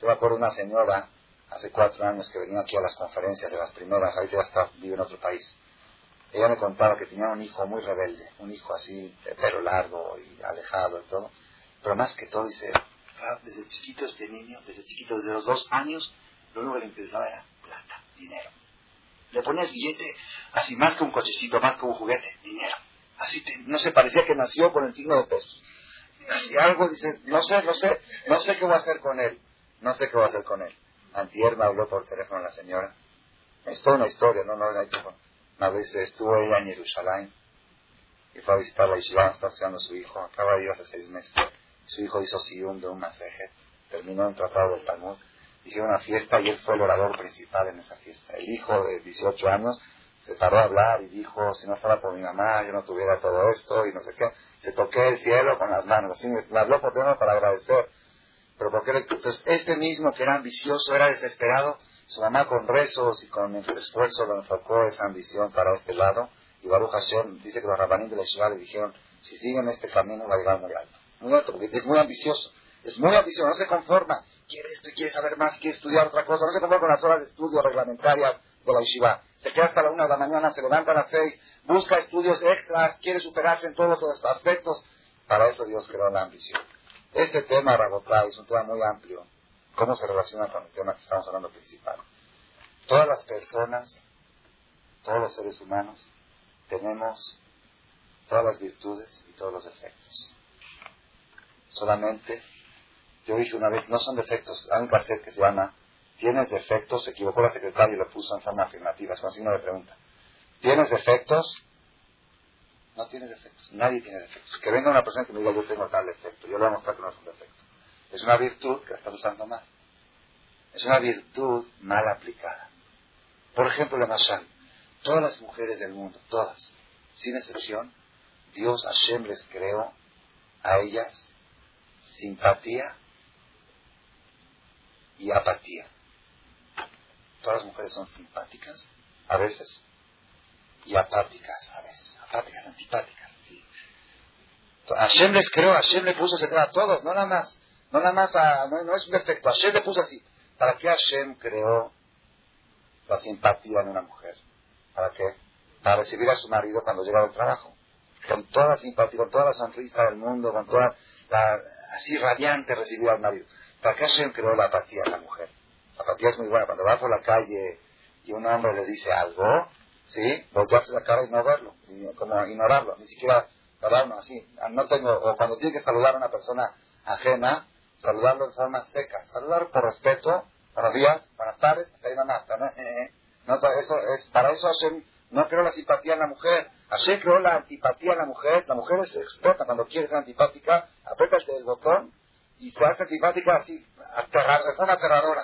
Yo me acuerdo de una señora hace cuatro años que venía aquí a las conferencias de las primeras, ahorita ya está, vive en otro país ella me contaba que tenía un hijo muy rebelde, un hijo así, de pelo largo y alejado y todo. Pero más que todo, dice, ah, desde chiquito este niño, desde chiquito, desde los dos años, lo único que le interesaba era plata, dinero. Le ponías billete así, más que un cochecito, más que un juguete, dinero. Así, no se parecía que nació con el signo de pesos. Así algo, dice, no sé, no sé, no sé qué voy a hacer con él. No sé qué voy a hacer con él. Antier me habló por teléfono la señora. Es toda una historia, no, no, hay que una vez estuvo ella en Jerusalén y fue a visitar la Yeshiva, está estudiando su hijo, acaba de ir hace seis meses. Su hijo hizo Siyum de un masaje, terminó un tratado del Talmud, hicieron una fiesta y él fue el orador principal en esa fiesta. El hijo de 18 años se paró a hablar y dijo, si no fuera por mi mamá, yo no tuviera todo esto y no sé qué. Se toqué el cielo con las manos, así me, habló por teléfono para agradecer. Pero porque entonces este mismo que era ambicioso, era desesperado, su mamá con rezos y con esfuerzo lo enfocó esa ambición para este lado. Y Baruch Hashem dice que los rabanín de la ciudad le dijeron, si siguen este camino va a llegar muy alto. Muy alto, porque es muy ambicioso. Es muy ambicioso, no se conforma. Quiere esto y quiere saber más, quiere estudiar otra cosa. No se conforma con las horas de estudio reglamentarias de la yeshiva se queda hasta la una de la mañana, se levanta a las seis, busca estudios extras, quiere superarse en todos los aspectos. Para eso Dios creó la ambición. Este tema, Rabotá, es un tema muy amplio. ¿Cómo se relaciona con el tema que estamos hablando principal? Todas las personas, todos los seres humanos, tenemos todas las virtudes y todos los defectos. Solamente, yo dije una vez, no son defectos, hay un cassette que se llama ¿Tienes defectos? Se equivocó la secretaria y lo puso en forma afirmativa, es con signo de pregunta. ¿Tienes defectos? No tienes defectos. Nadie tiene defectos. Que venga una persona que me diga yo tengo tal defecto. Yo le voy a mostrar que no es un defecto. Es una virtud que la estás usando mal. Es una virtud mal aplicada. Por ejemplo, la Mashan. Todas las mujeres del mundo, todas, sin excepción, Dios Hashem les creó a ellas simpatía y apatía. Todas las mujeres son simpáticas, a veces, y apáticas, a veces. Apáticas, antipáticas. Hashem les creó, Hashem le puso ese a todos, no nada más. No nada más, no, es un defecto. Hashem le puso así. ¿Para qué Hashem creó la simpatía en una mujer? ¿Para qué? Para recibir a su marido cuando llega del trabajo. Con toda la simpatía, con toda la sonrisa del mundo, con toda la, así radiante recibir al marido. ¿Para qué Hashem creó la apatía en la mujer? La apatía es muy buena. Cuando va por la calle y un hombre le dice algo, ¿sí? Voltearse la cara y no verlo, como ignorarlo, ni siquiera hablarlo así. No tengo, o cuando tiene que saludar a una persona ajena, saludarlo de forma seca. Saludar por respeto, buenos días, buenas tardes, hasta ahí nada más. ¿no? Eh, eh. eso es, para eso Hashem no creó la simpatía en la mujer. Hashem creó la antipatía en la mujer. La mujer es experta cuando quiere ser antipática, aprieta el botón y se hace antipática así, aterrada, de forma aterradora.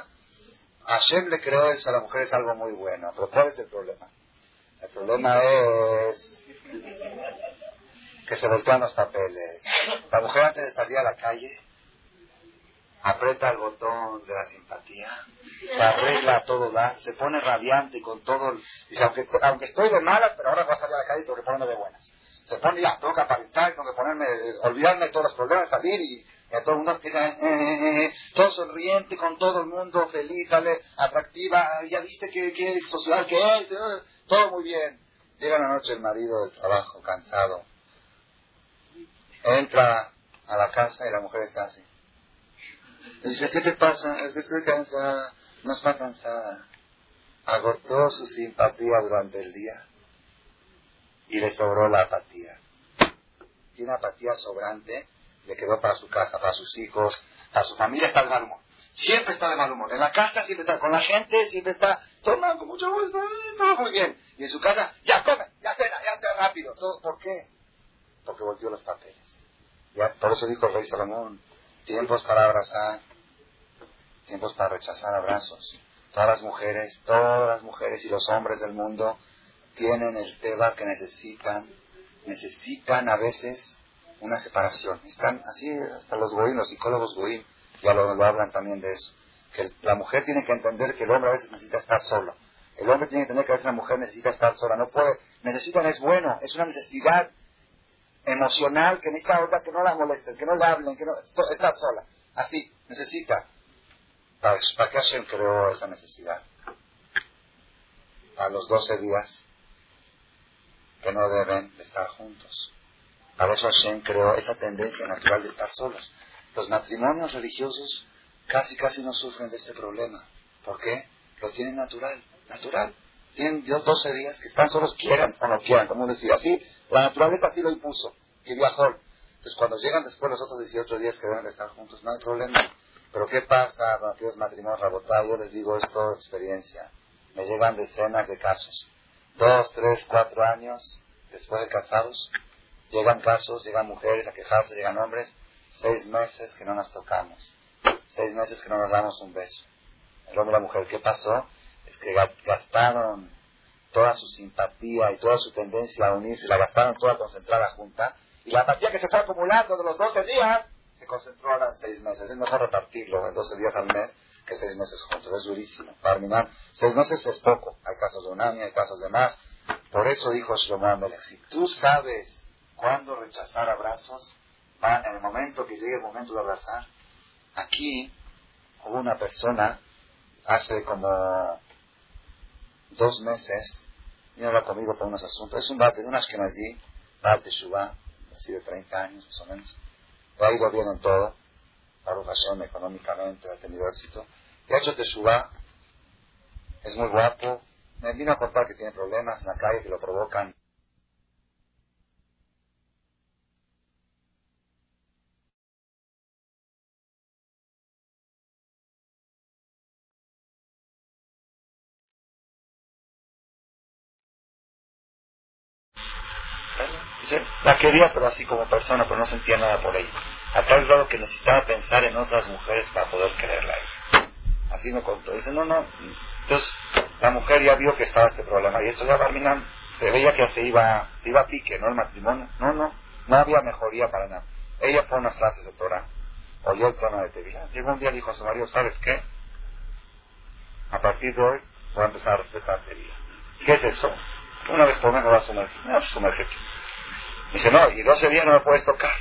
Hashem le creó eso a la mujer es algo muy bueno, pero ¿cuál es el problema? El problema es que se voltean los papeles. La mujer antes de salir a la calle aprieta el botón de la simpatía, se arregla todo, da, se pone radiante con todo. Dice, aunque, aunque estoy de malas, pero ahora voy a salir a la calle y tengo que de buenas. Se pone ya, tengo que aparentar, tengo que ponerme, olvidarme de todos los problemas, salir y todo el mundo eh, eh, eh, todo sonriente, con todo el mundo feliz, sale atractiva, ya viste qué, qué social que es, todo muy bien. Llega la noche el marido del trabajo, cansado. Entra a la casa y la mujer está así. Le dice, ¿qué te pasa? Es que estoy cansada. No está cansada. Agotó su simpatía durante el día y le sobró la apatía. Tiene apatía sobrante le quedó para su casa, para sus hijos, para su familia, está de mal humor. Siempre está de mal humor. En la casa siempre está con la gente, siempre está tomando con mucho gusto, todo muy bien. Y en su casa, ya come, ya cena, ya cena rápido. Todo, ¿Por qué? Porque volteó los papeles. Ya, por eso dijo el rey Salomón, tiempos para abrazar, tiempos para rechazar abrazos. Todas las mujeres, todas las mujeres y los hombres del mundo tienen el teba que necesitan, necesitan a veces una separación. Están así, hasta los goín, los psicólogos goín, ya lo, hablan también de eso. Que la mujer tiene que entender que el hombre a veces necesita estar solo. El hombre tiene que entender que a veces la mujer necesita estar sola. No puede, necesitan es bueno, es una necesidad emocional que necesita otra que no la molesten, que no la hablen, que no, estar sola. Así, necesita. ¿Para, para qué Hashem creó esa necesidad? A los 12 días que no deben estar juntos. Para eso Hashem creó esa tendencia natural de estar solos. Los matrimonios religiosos casi casi no sufren de este problema. ¿Por qué? Lo tienen natural, natural. Tienen 12 días que están solos, quieran o no quieran, como decía. Así, la naturaleza así lo impuso. Y viajó. Entonces, cuando llegan después los otros 18 días que deben estar juntos, no hay problema. Pero ¿qué pasa con aquellos matrimonios rabotados? Yo les digo esto de experiencia. Me llegan decenas de casos. Dos, tres, cuatro años después de casados, Llegan casos, llegan mujeres a quejarse, llegan hombres, seis meses que no nos tocamos, seis meses que no nos damos un beso. El hombre y la mujer, ¿qué pasó? Que gastaron toda su simpatía y toda su tendencia a unirse, la gastaron toda concentrada junta, y la apatía que se fue acumulando de los 12 días se concentró ahora en seis meses. Es mejor repartirlo en 12 días al mes que seis meses juntos. Es durísimo. Para terminar, seis meses es poco. Hay casos de un año, hay casos de más. Por eso dijo Shlomo Amelech, si tú sabes cuándo rechazar abrazos, en el momento que llegue el momento de abrazar. Aquí hubo una persona hace como dos meses, vino a conmigo por unos asuntos. Es un bate de un Ashkenazi, bate Shubá, así de 30 años más o menos. Le ha ido bien en todo, Baruch Hashem económicamente, ha tenido éxito. Y ha hecho Teshuvah, es muy guapo. Me vino a contar que tiene problemas en la calle que lo provocan la quería, pero así como persona, pero no sentía nada por ella. A tal grado que necesitaba pensar en otras mujeres para poder quererla Así me contó. Dice, no, no. Entonces, la mujer ya vio que estaba este problema. Y esto ya Barminan se veía que se iba, iba a pique, ¿no? El matrimonio. No, no. No había mejoría para nada. Ella fue a unas clases de Torah. Oyó el tono de Tevila. Llegó un día y dijo a su marido, ¿sabes qué? A partir de hoy voy a empezar a respetar Tevila. ¿Qué es eso? Una vez por menos va a sumergir. No, sumergir. Dice, no, y 12 días no me puedes tocar.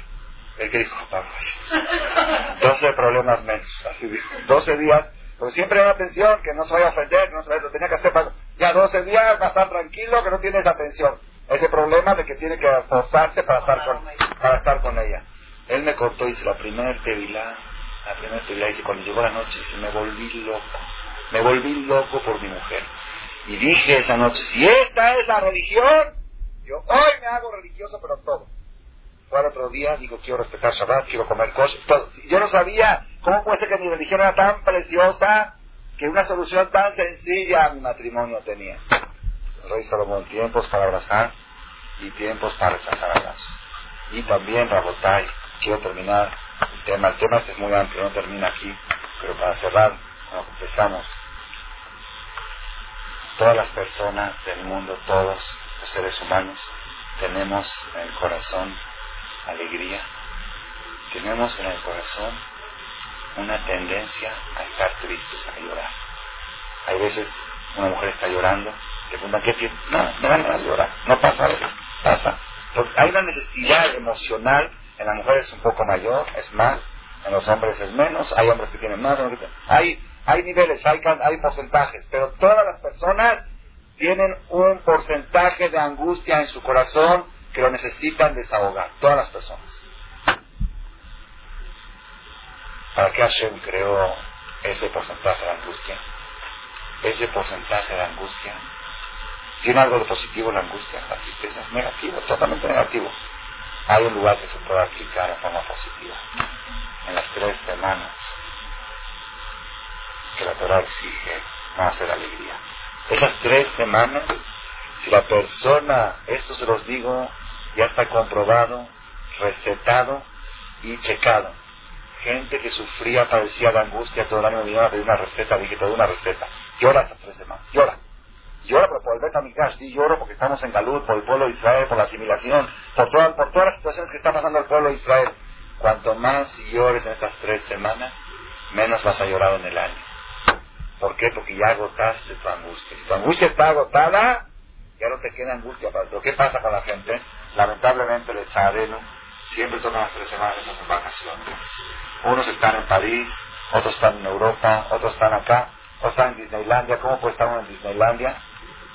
El que dijo, vamos, 12 problemas menos. Así dijo, 12 días, pero siempre una atención, que no se vaya a ofender, no se vaya, lo tenía que hacer para... Ya 12 días va a estar tranquilo, que no tiene esa atención. Ese problema de que tiene que forzarse para estar con, para estar con ella. Él me cortó, dice, la primera tevilá, la primera tevilá, dice, cuando llegó la noche, dice, me volví loco. Me volví loco por mi mujer. Y dije esa noche, si esta es la religión, yo hoy me hago religioso, pero todo. Fue otro día, digo, quiero respetar Shabbat, quiero comer kosher. Yo no sabía cómo puede ser que mi religión era tan preciosa que una solución tan sencilla mi matrimonio tenía. El rey Salomón, tiempos para abrazar y tiempos para rechazar abrazos. Y también, Rabotai, quiero terminar el tema. El tema es muy amplio, no termina aquí, pero para cerrar, cuando empezamos, todas las personas del mundo, todos, los seres humanos tenemos en el corazón alegría, tenemos en el corazón una tendencia a estar tristes, a llorar. Hay veces una mujer está llorando, le preguntan, ¿qué tiene? No, dan ganas de llorar. No pasa a veces, pasa. Porque hay una necesidad emocional, en las mujeres es un poco mayor, es más, en los hombres es menos, hay hombres que tienen más, hay, hay niveles, hay, hay porcentajes, pero todas las personas tienen un porcentaje de angustia en su corazón que lo necesitan desahogar, todas las personas. ¿Para qué Hashem creó ese porcentaje de angustia? Ese porcentaje de angustia tiene algo de positivo la angustia, la tristeza es negativo, totalmente negativo. Hay un lugar que se puede aplicar de forma positiva. En las tres semanas que la Torah exige no hacer alegría esas tres semanas, si la persona, esto se los digo, ya está comprobado, recetado y checado. Gente que sufría, padecía de angustia todo el año, me a una receta, dije, te una receta. Llora esas tres semanas, llora. Llora por el Betamigdash, sí lloro porque estamos en Galut, por el pueblo de Israel, por la asimilación, por, por todas las situaciones que está pasando el pueblo de Israel. Cuanto más llores en estas tres semanas, menos vas a llorar en el año. ¿Por qué? Porque ya agotaste tu angustia. Si tu angustia está agotada, ya no te queda angustia. Pero ¿qué pasa con la gente? Lamentablemente el Echadeno siempre toma las tres semanas en vacaciones. Unos están en París, otros están en Europa, otros están acá, otros están en Disneylandia. ¿Cómo puede estar uno en Disneylandia?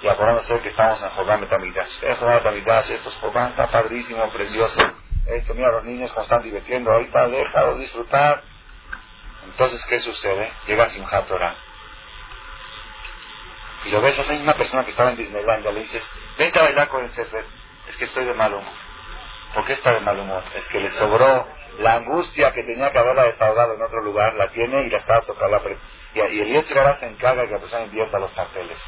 Y acordándose que estamos en Jordán Betamidash. Es Jordán Betamidash, esto es Jordán, está padrísimo, precioso. Esto, mira, los niños como están divirtiendo ahorita, déjalo disfrutar. Entonces, ¿qué sucede? Llega Simchat Torah y lo ves a esa misma persona que estaba en Disneylandia, le dices, vente a bailar con el Sefer, es que estoy de mal humor. ¿Por qué está de mal humor? Es que le sobró la angustia que tenía que haberla desahogado en otro lugar, la tiene y la está tocar la y, y el Yetzirah se encarga de que la persona invierta los papeles.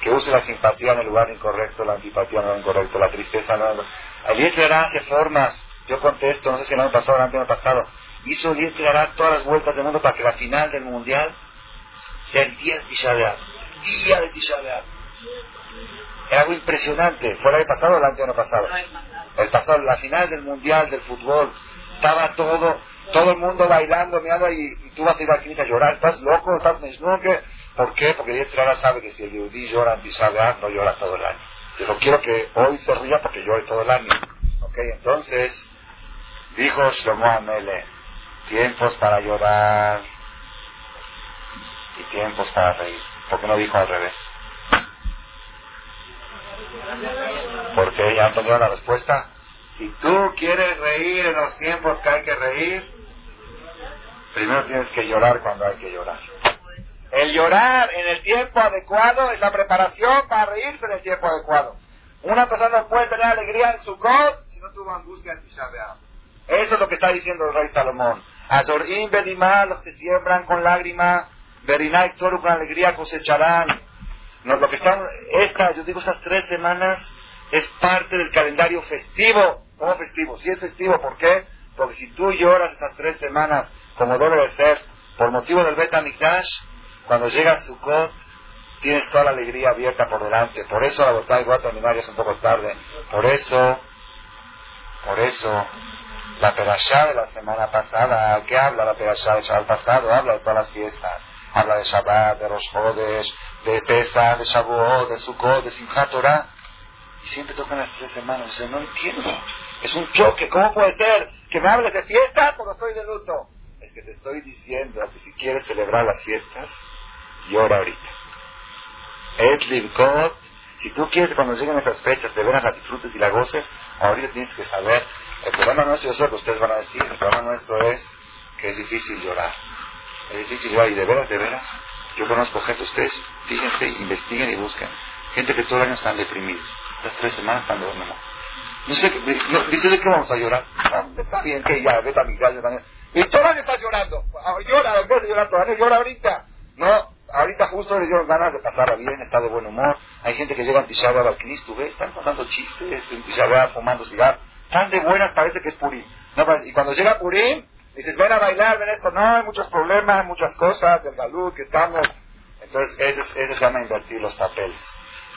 Que use la simpatía en el lugar incorrecto, la antipatía en el lugar incorrecto, la tristeza en El hace formas. Yo contesto, no sé si el año pasado o el año pasado. Hizo el todas las vueltas del mundo para que la final del mundial sea el día de Tisha Día de Tisha Era algo impresionante. ¿Fue el año pasado o el año pasado? El pasado, la final del mundial del fútbol. Estaba todo, todo el mundo bailando, mirando y, y tú vas a ir aquí a llorar. ¿Estás loco? ¿Estás que ¿Por qué? Porque el ahora sabe que si el Yudí llora en Tisha no llora todo el año. Yo quiero que hoy se ría porque llore todo el año. ¿Ok? Entonces, dijo Shlomo Amele, tiempos para llorar y tiempos para reír. ¿Por qué no dijo al revés? Porque ya entendió la respuesta. Si tú quieres reír en los tiempos que hay que reír, primero tienes que llorar cuando hay que llorar. El llorar en el tiempo adecuado es la preparación para reírse en el tiempo adecuado. Una persona no puede tener alegría en su God si no tuvo angustia en Tisha Eso es lo que está diciendo el rey Salomón. Adorim Bedimá, los que siembran con lágrima, Berinay Toru con alegría cosecharán. lo que están, esta, yo digo, estas tres semanas es parte del calendario festivo. ¿Cómo festivo? Si es festivo, ¿por qué? Porque si tú lloras esas tres semanas como debe de ser, por motivo del Beta Mikdash, cuando llega Sukkot, tienes toda la alegría abierta por delante. Por eso la voluntad igual terminar ya es un poco tarde. Por eso, por eso, la perashá de la semana pasada, ¿qué habla la perashá del pasado? Habla de todas las fiestas. Habla de Shabbat, de Rosh Chodesh, de Pesach, de Shavuot, de Sukkot, de Simchat. Y siempre tocan las tres semanas. O no entiendo. Es un choque. ¿Cómo puede ser que me hables de fiesta cuando estoy de luto? Es que te estoy diciendo que si quieres celebrar las fiestas, llora ahorita. Es Livkot. Si tú quieres cuando lleguen esas fechas de veras la disfrutes y la goces, ahorita tienes que saber. El problema nuestro, sé lo que ustedes van a decir, el problema nuestro es que es difícil llorar. Es difícil llorar y de veras, de veras. Yo conozco gente, ustedes fíjense, investiguen y busquen. Gente que todo el año están deprimidos. Estas tres semanas están de buen No sé, no, dice qué vamos a llorar. Ah, está bien que ya, vete a mi gallo también. Y todo el año estás llorando. Ah, llora, en vez de llorar todo el año, llora ahorita. No, ahorita justo le dieron ganas de pasarla bien, está de buen humor. Hay gente que llega en Tisha al Cristo, ¿ves? Están contando chistes en fumando cigarros. Están de buenas, parece que es Purim. y cuando llega Purim, dices, ven a bailar, ven esto. No, hay muchos problemas, muchas cosas, del galú que estamos. Entonces, ese, ese se llama invertir los papeles.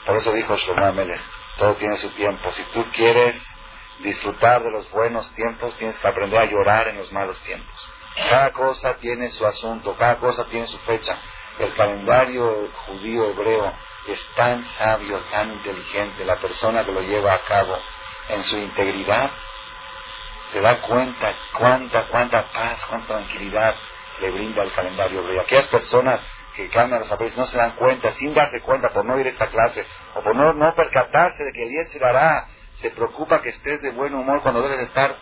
Por eso dijo Shlomo Amelech, todo tiene su tiempo. Si tú quieres disfrutar de los buenos tiempos, tienes que aprender a llorar en los malos tiempos. Cada cosa tiene su asunto, cada cosa tiene su fecha. El calendario judío hebreo es tan sabio, tan inteligente, la persona que lo lleva a cabo en su integridad se da cuenta cuánta, cuánta paz, cuánta tranquilidad le brinda el calendario hebreo. Aquellas personas que cambian los papeles no se dan cuenta, sin darse cuenta por no ir a esta clase o por no, no percatarse de que el hará, se preocupa que estés de buen humor cuando debes estar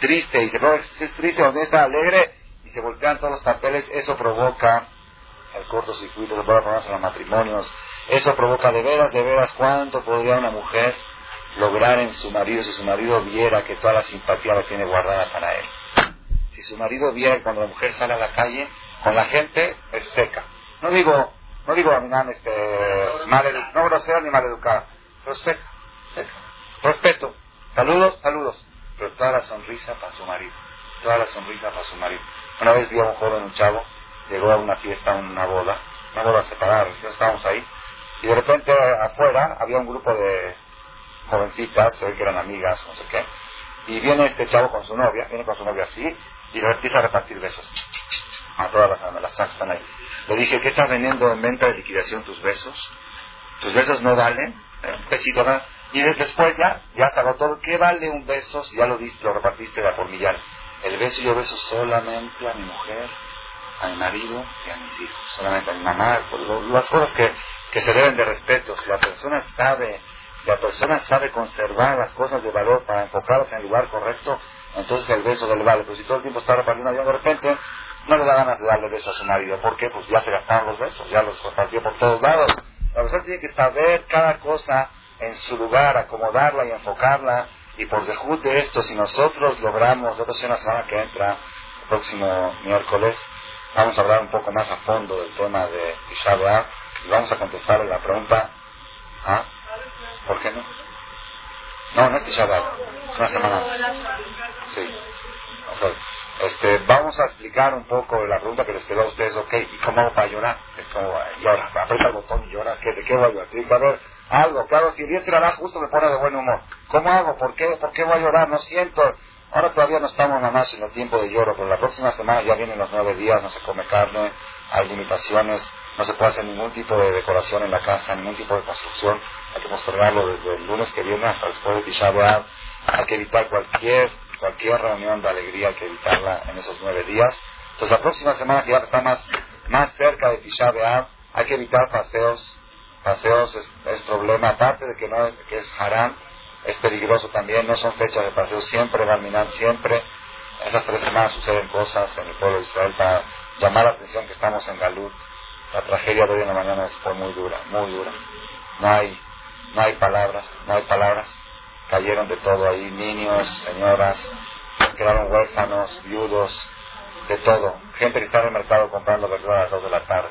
triste y se preocupa que estés triste cuando debes estar alegre y se voltean todos los papeles, eso provoca el cortocircuito, se puede ponerse en los matrimonios, eso provoca de veras, de veras, cuánto podría una mujer lograr en su marido si su marido viera que toda la simpatía la tiene guardada para él. Si su marido viera que cuando la mujer sale a la calle, con la gente es seca. No digo, no digo a este, mal no grosera ni mal educada, pero seca, seca. Respeto, saludos, saludos, pero toda la sonrisa para su marido, toda la sonrisa para su marido. Una vez vi a un joven, un chavo, llegó a una fiesta, una boda, una boda separada, estábamos ahí, y de repente afuera había un grupo de jovencitas, se ve que eran amigas, no sé qué, y viene este chavo con su novia, viene con su novia así, y le empieza a repartir besos a todas las. Le dije, ¿qué estás vendiendo en venta de liquidación tus besos? ¿Tus besos no valen? Eh, un besito, ¿no? Y después ya, ya se todo. ¿Qué vale un beso si ya lo diste, lo repartiste de por millar? El beso yo beso solamente a mi mujer, a mi marido y a mis hijos, solamente a mi mamá, las cosas que, que se deben de respeto. Si la persona sabe, la persona sabe conservar las cosas de valor para enfocarlas en el lugar correcto, entonces el beso del vale. Pero si todo el tiempo está repartiendo ya de repente, no le da ganas de darle beso a su marido. ¿Por qué? Pues ya se gastaron los besos, ya los repartió por todos lados. La persona tiene que saber cada cosa en su lugar, acomodarla y enfocarla y por dejud de esto, si nosotros logramos, la semana que entra, el próximo miércoles, vamos a hablar un poco más a fondo del tema de Isha y vamos a contestar la pregunta. ¿Por qué no? No, no es Tisha Una semana Sí. Este, vamos a explicar un poco la pregunta que les quedó a ustedes, ok, ¿y cómo hago para llorar? ¿Cómo llora? Aprieta el botón y llora, ¿de qué voy a llorar? Va a haber algo, claro, si día trabajo justo me pone de buen humor. ¿Cómo hago? ¿Por qué? ¿Por qué voy a llorar? No siento. Ahora todavía no estamos nada más en el tiempo de lloro, pero la próxima semana ya vienen los nueve días, no se come carne, hay limitaciones, no se puede hacer ningún tipo de decoración en la casa, ningún tipo de construcción. Hay que mostrarlo desde el lunes que viene hasta después de Tisha Hay que evitar cualquier cualquier reunión de alegría hay que evitarla en esos nueve días. Entonces la próxima semana que ya está más, más cerca de Tisha hay que evitar paseos. Paseos es, problema, aparte de que no es, que es haram, es peligroso también, no son fechas de paseos, siempre van minar, siempre. Esas tres semanas suceden cosas en el pueblo de Israel para llamar la atención que estamos en Galut. La tragedia de hoy en la mañana fue muy dura, muy dura. No hay, no hay palabras, no hay palabras cayeron de todo ahí, niños, señoras, quedaron huérfanos, viudos, de todo. Gente que está en el mercado comprando verduras a las 2 de la tarde.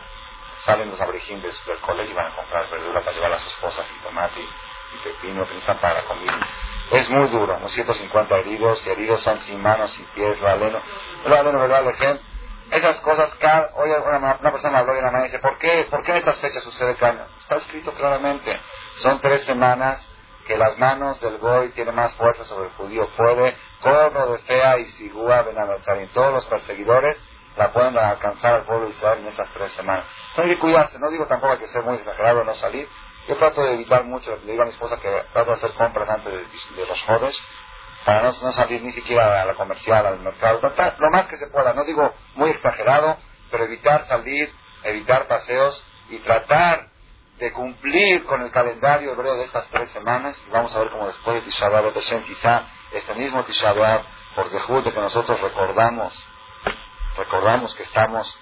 Salen los aborigines del colegio y van a comprar verdura para llevar a su esposa y tomate y pepino que necesitan para comida. Es muy duro, unos 150 heridos, y heridos son sin manos, sin pies, valeno. Valeno, ¿verdad, ejemplo? Esas cosas, cada, hoy una, persona habló y una mañana dice, ¿por qué, ¿por qué en estas fechas sucede cambio? Está escrito claramente, son tres semanas que las manos del Goy tienen más fuerza sobre el judío. Puede, corno de fea y sigúa y todos los perseguidores la pueden alcanzar al pueblo de Israel en estas tres semanas. Entonces hay que cuidarse, no digo tampoco que sea muy exagerado no salir. Yo trato de evitar mucho, le digo a mi esposa que trato de hacer compras antes de, los jóvenes para no, no, salir ni siquiera a la comercial, al mercado, lo más que se pueda, no digo muy exagerado, pero evitar salir, evitar paseos y tratar de cumplir con el calendario hebreo de estas tres semanas. Vamos a ver cómo después de Tisha B'Av, quizá este mismo Tisha B'Av, por de que nosotros recordamos, recordamos que estamos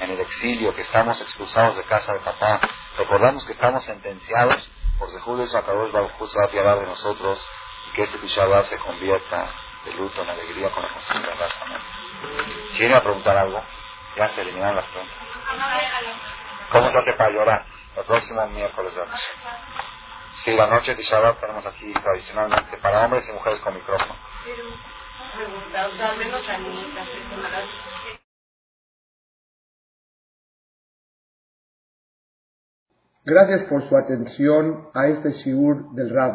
en el exilio, que estamos expulsados de casa de papá, recordamos que estamos sentenciados, por de eso Akadosh Baruj se va a apiadar de nosotros que este Tisha B'Av se convierta de luto en alegría con la conciencia de ¿Quieren a preguntar algo? Ya se eliminan las preguntas. ¿Cómo se hace para llorar? el próximo miércoles noche. Sí, la noche de tenemos aquí tradicionalmente para hombres y mujeres con micrófono. Gracias por su atención a este shiur del Rav.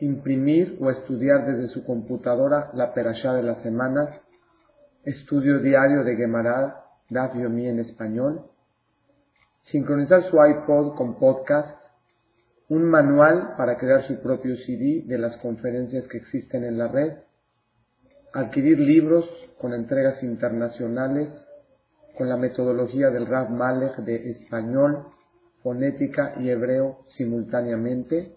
imprimir o estudiar desde su computadora la perashá de las semanas, estudio diario de Gemara, Daf Yomi en español, sincronizar su iPod con podcast, un manual para crear su propio CD de las conferencias que existen en la red, adquirir libros con entregas internacionales con la metodología del Rav Malek de español, fonética y hebreo simultáneamente,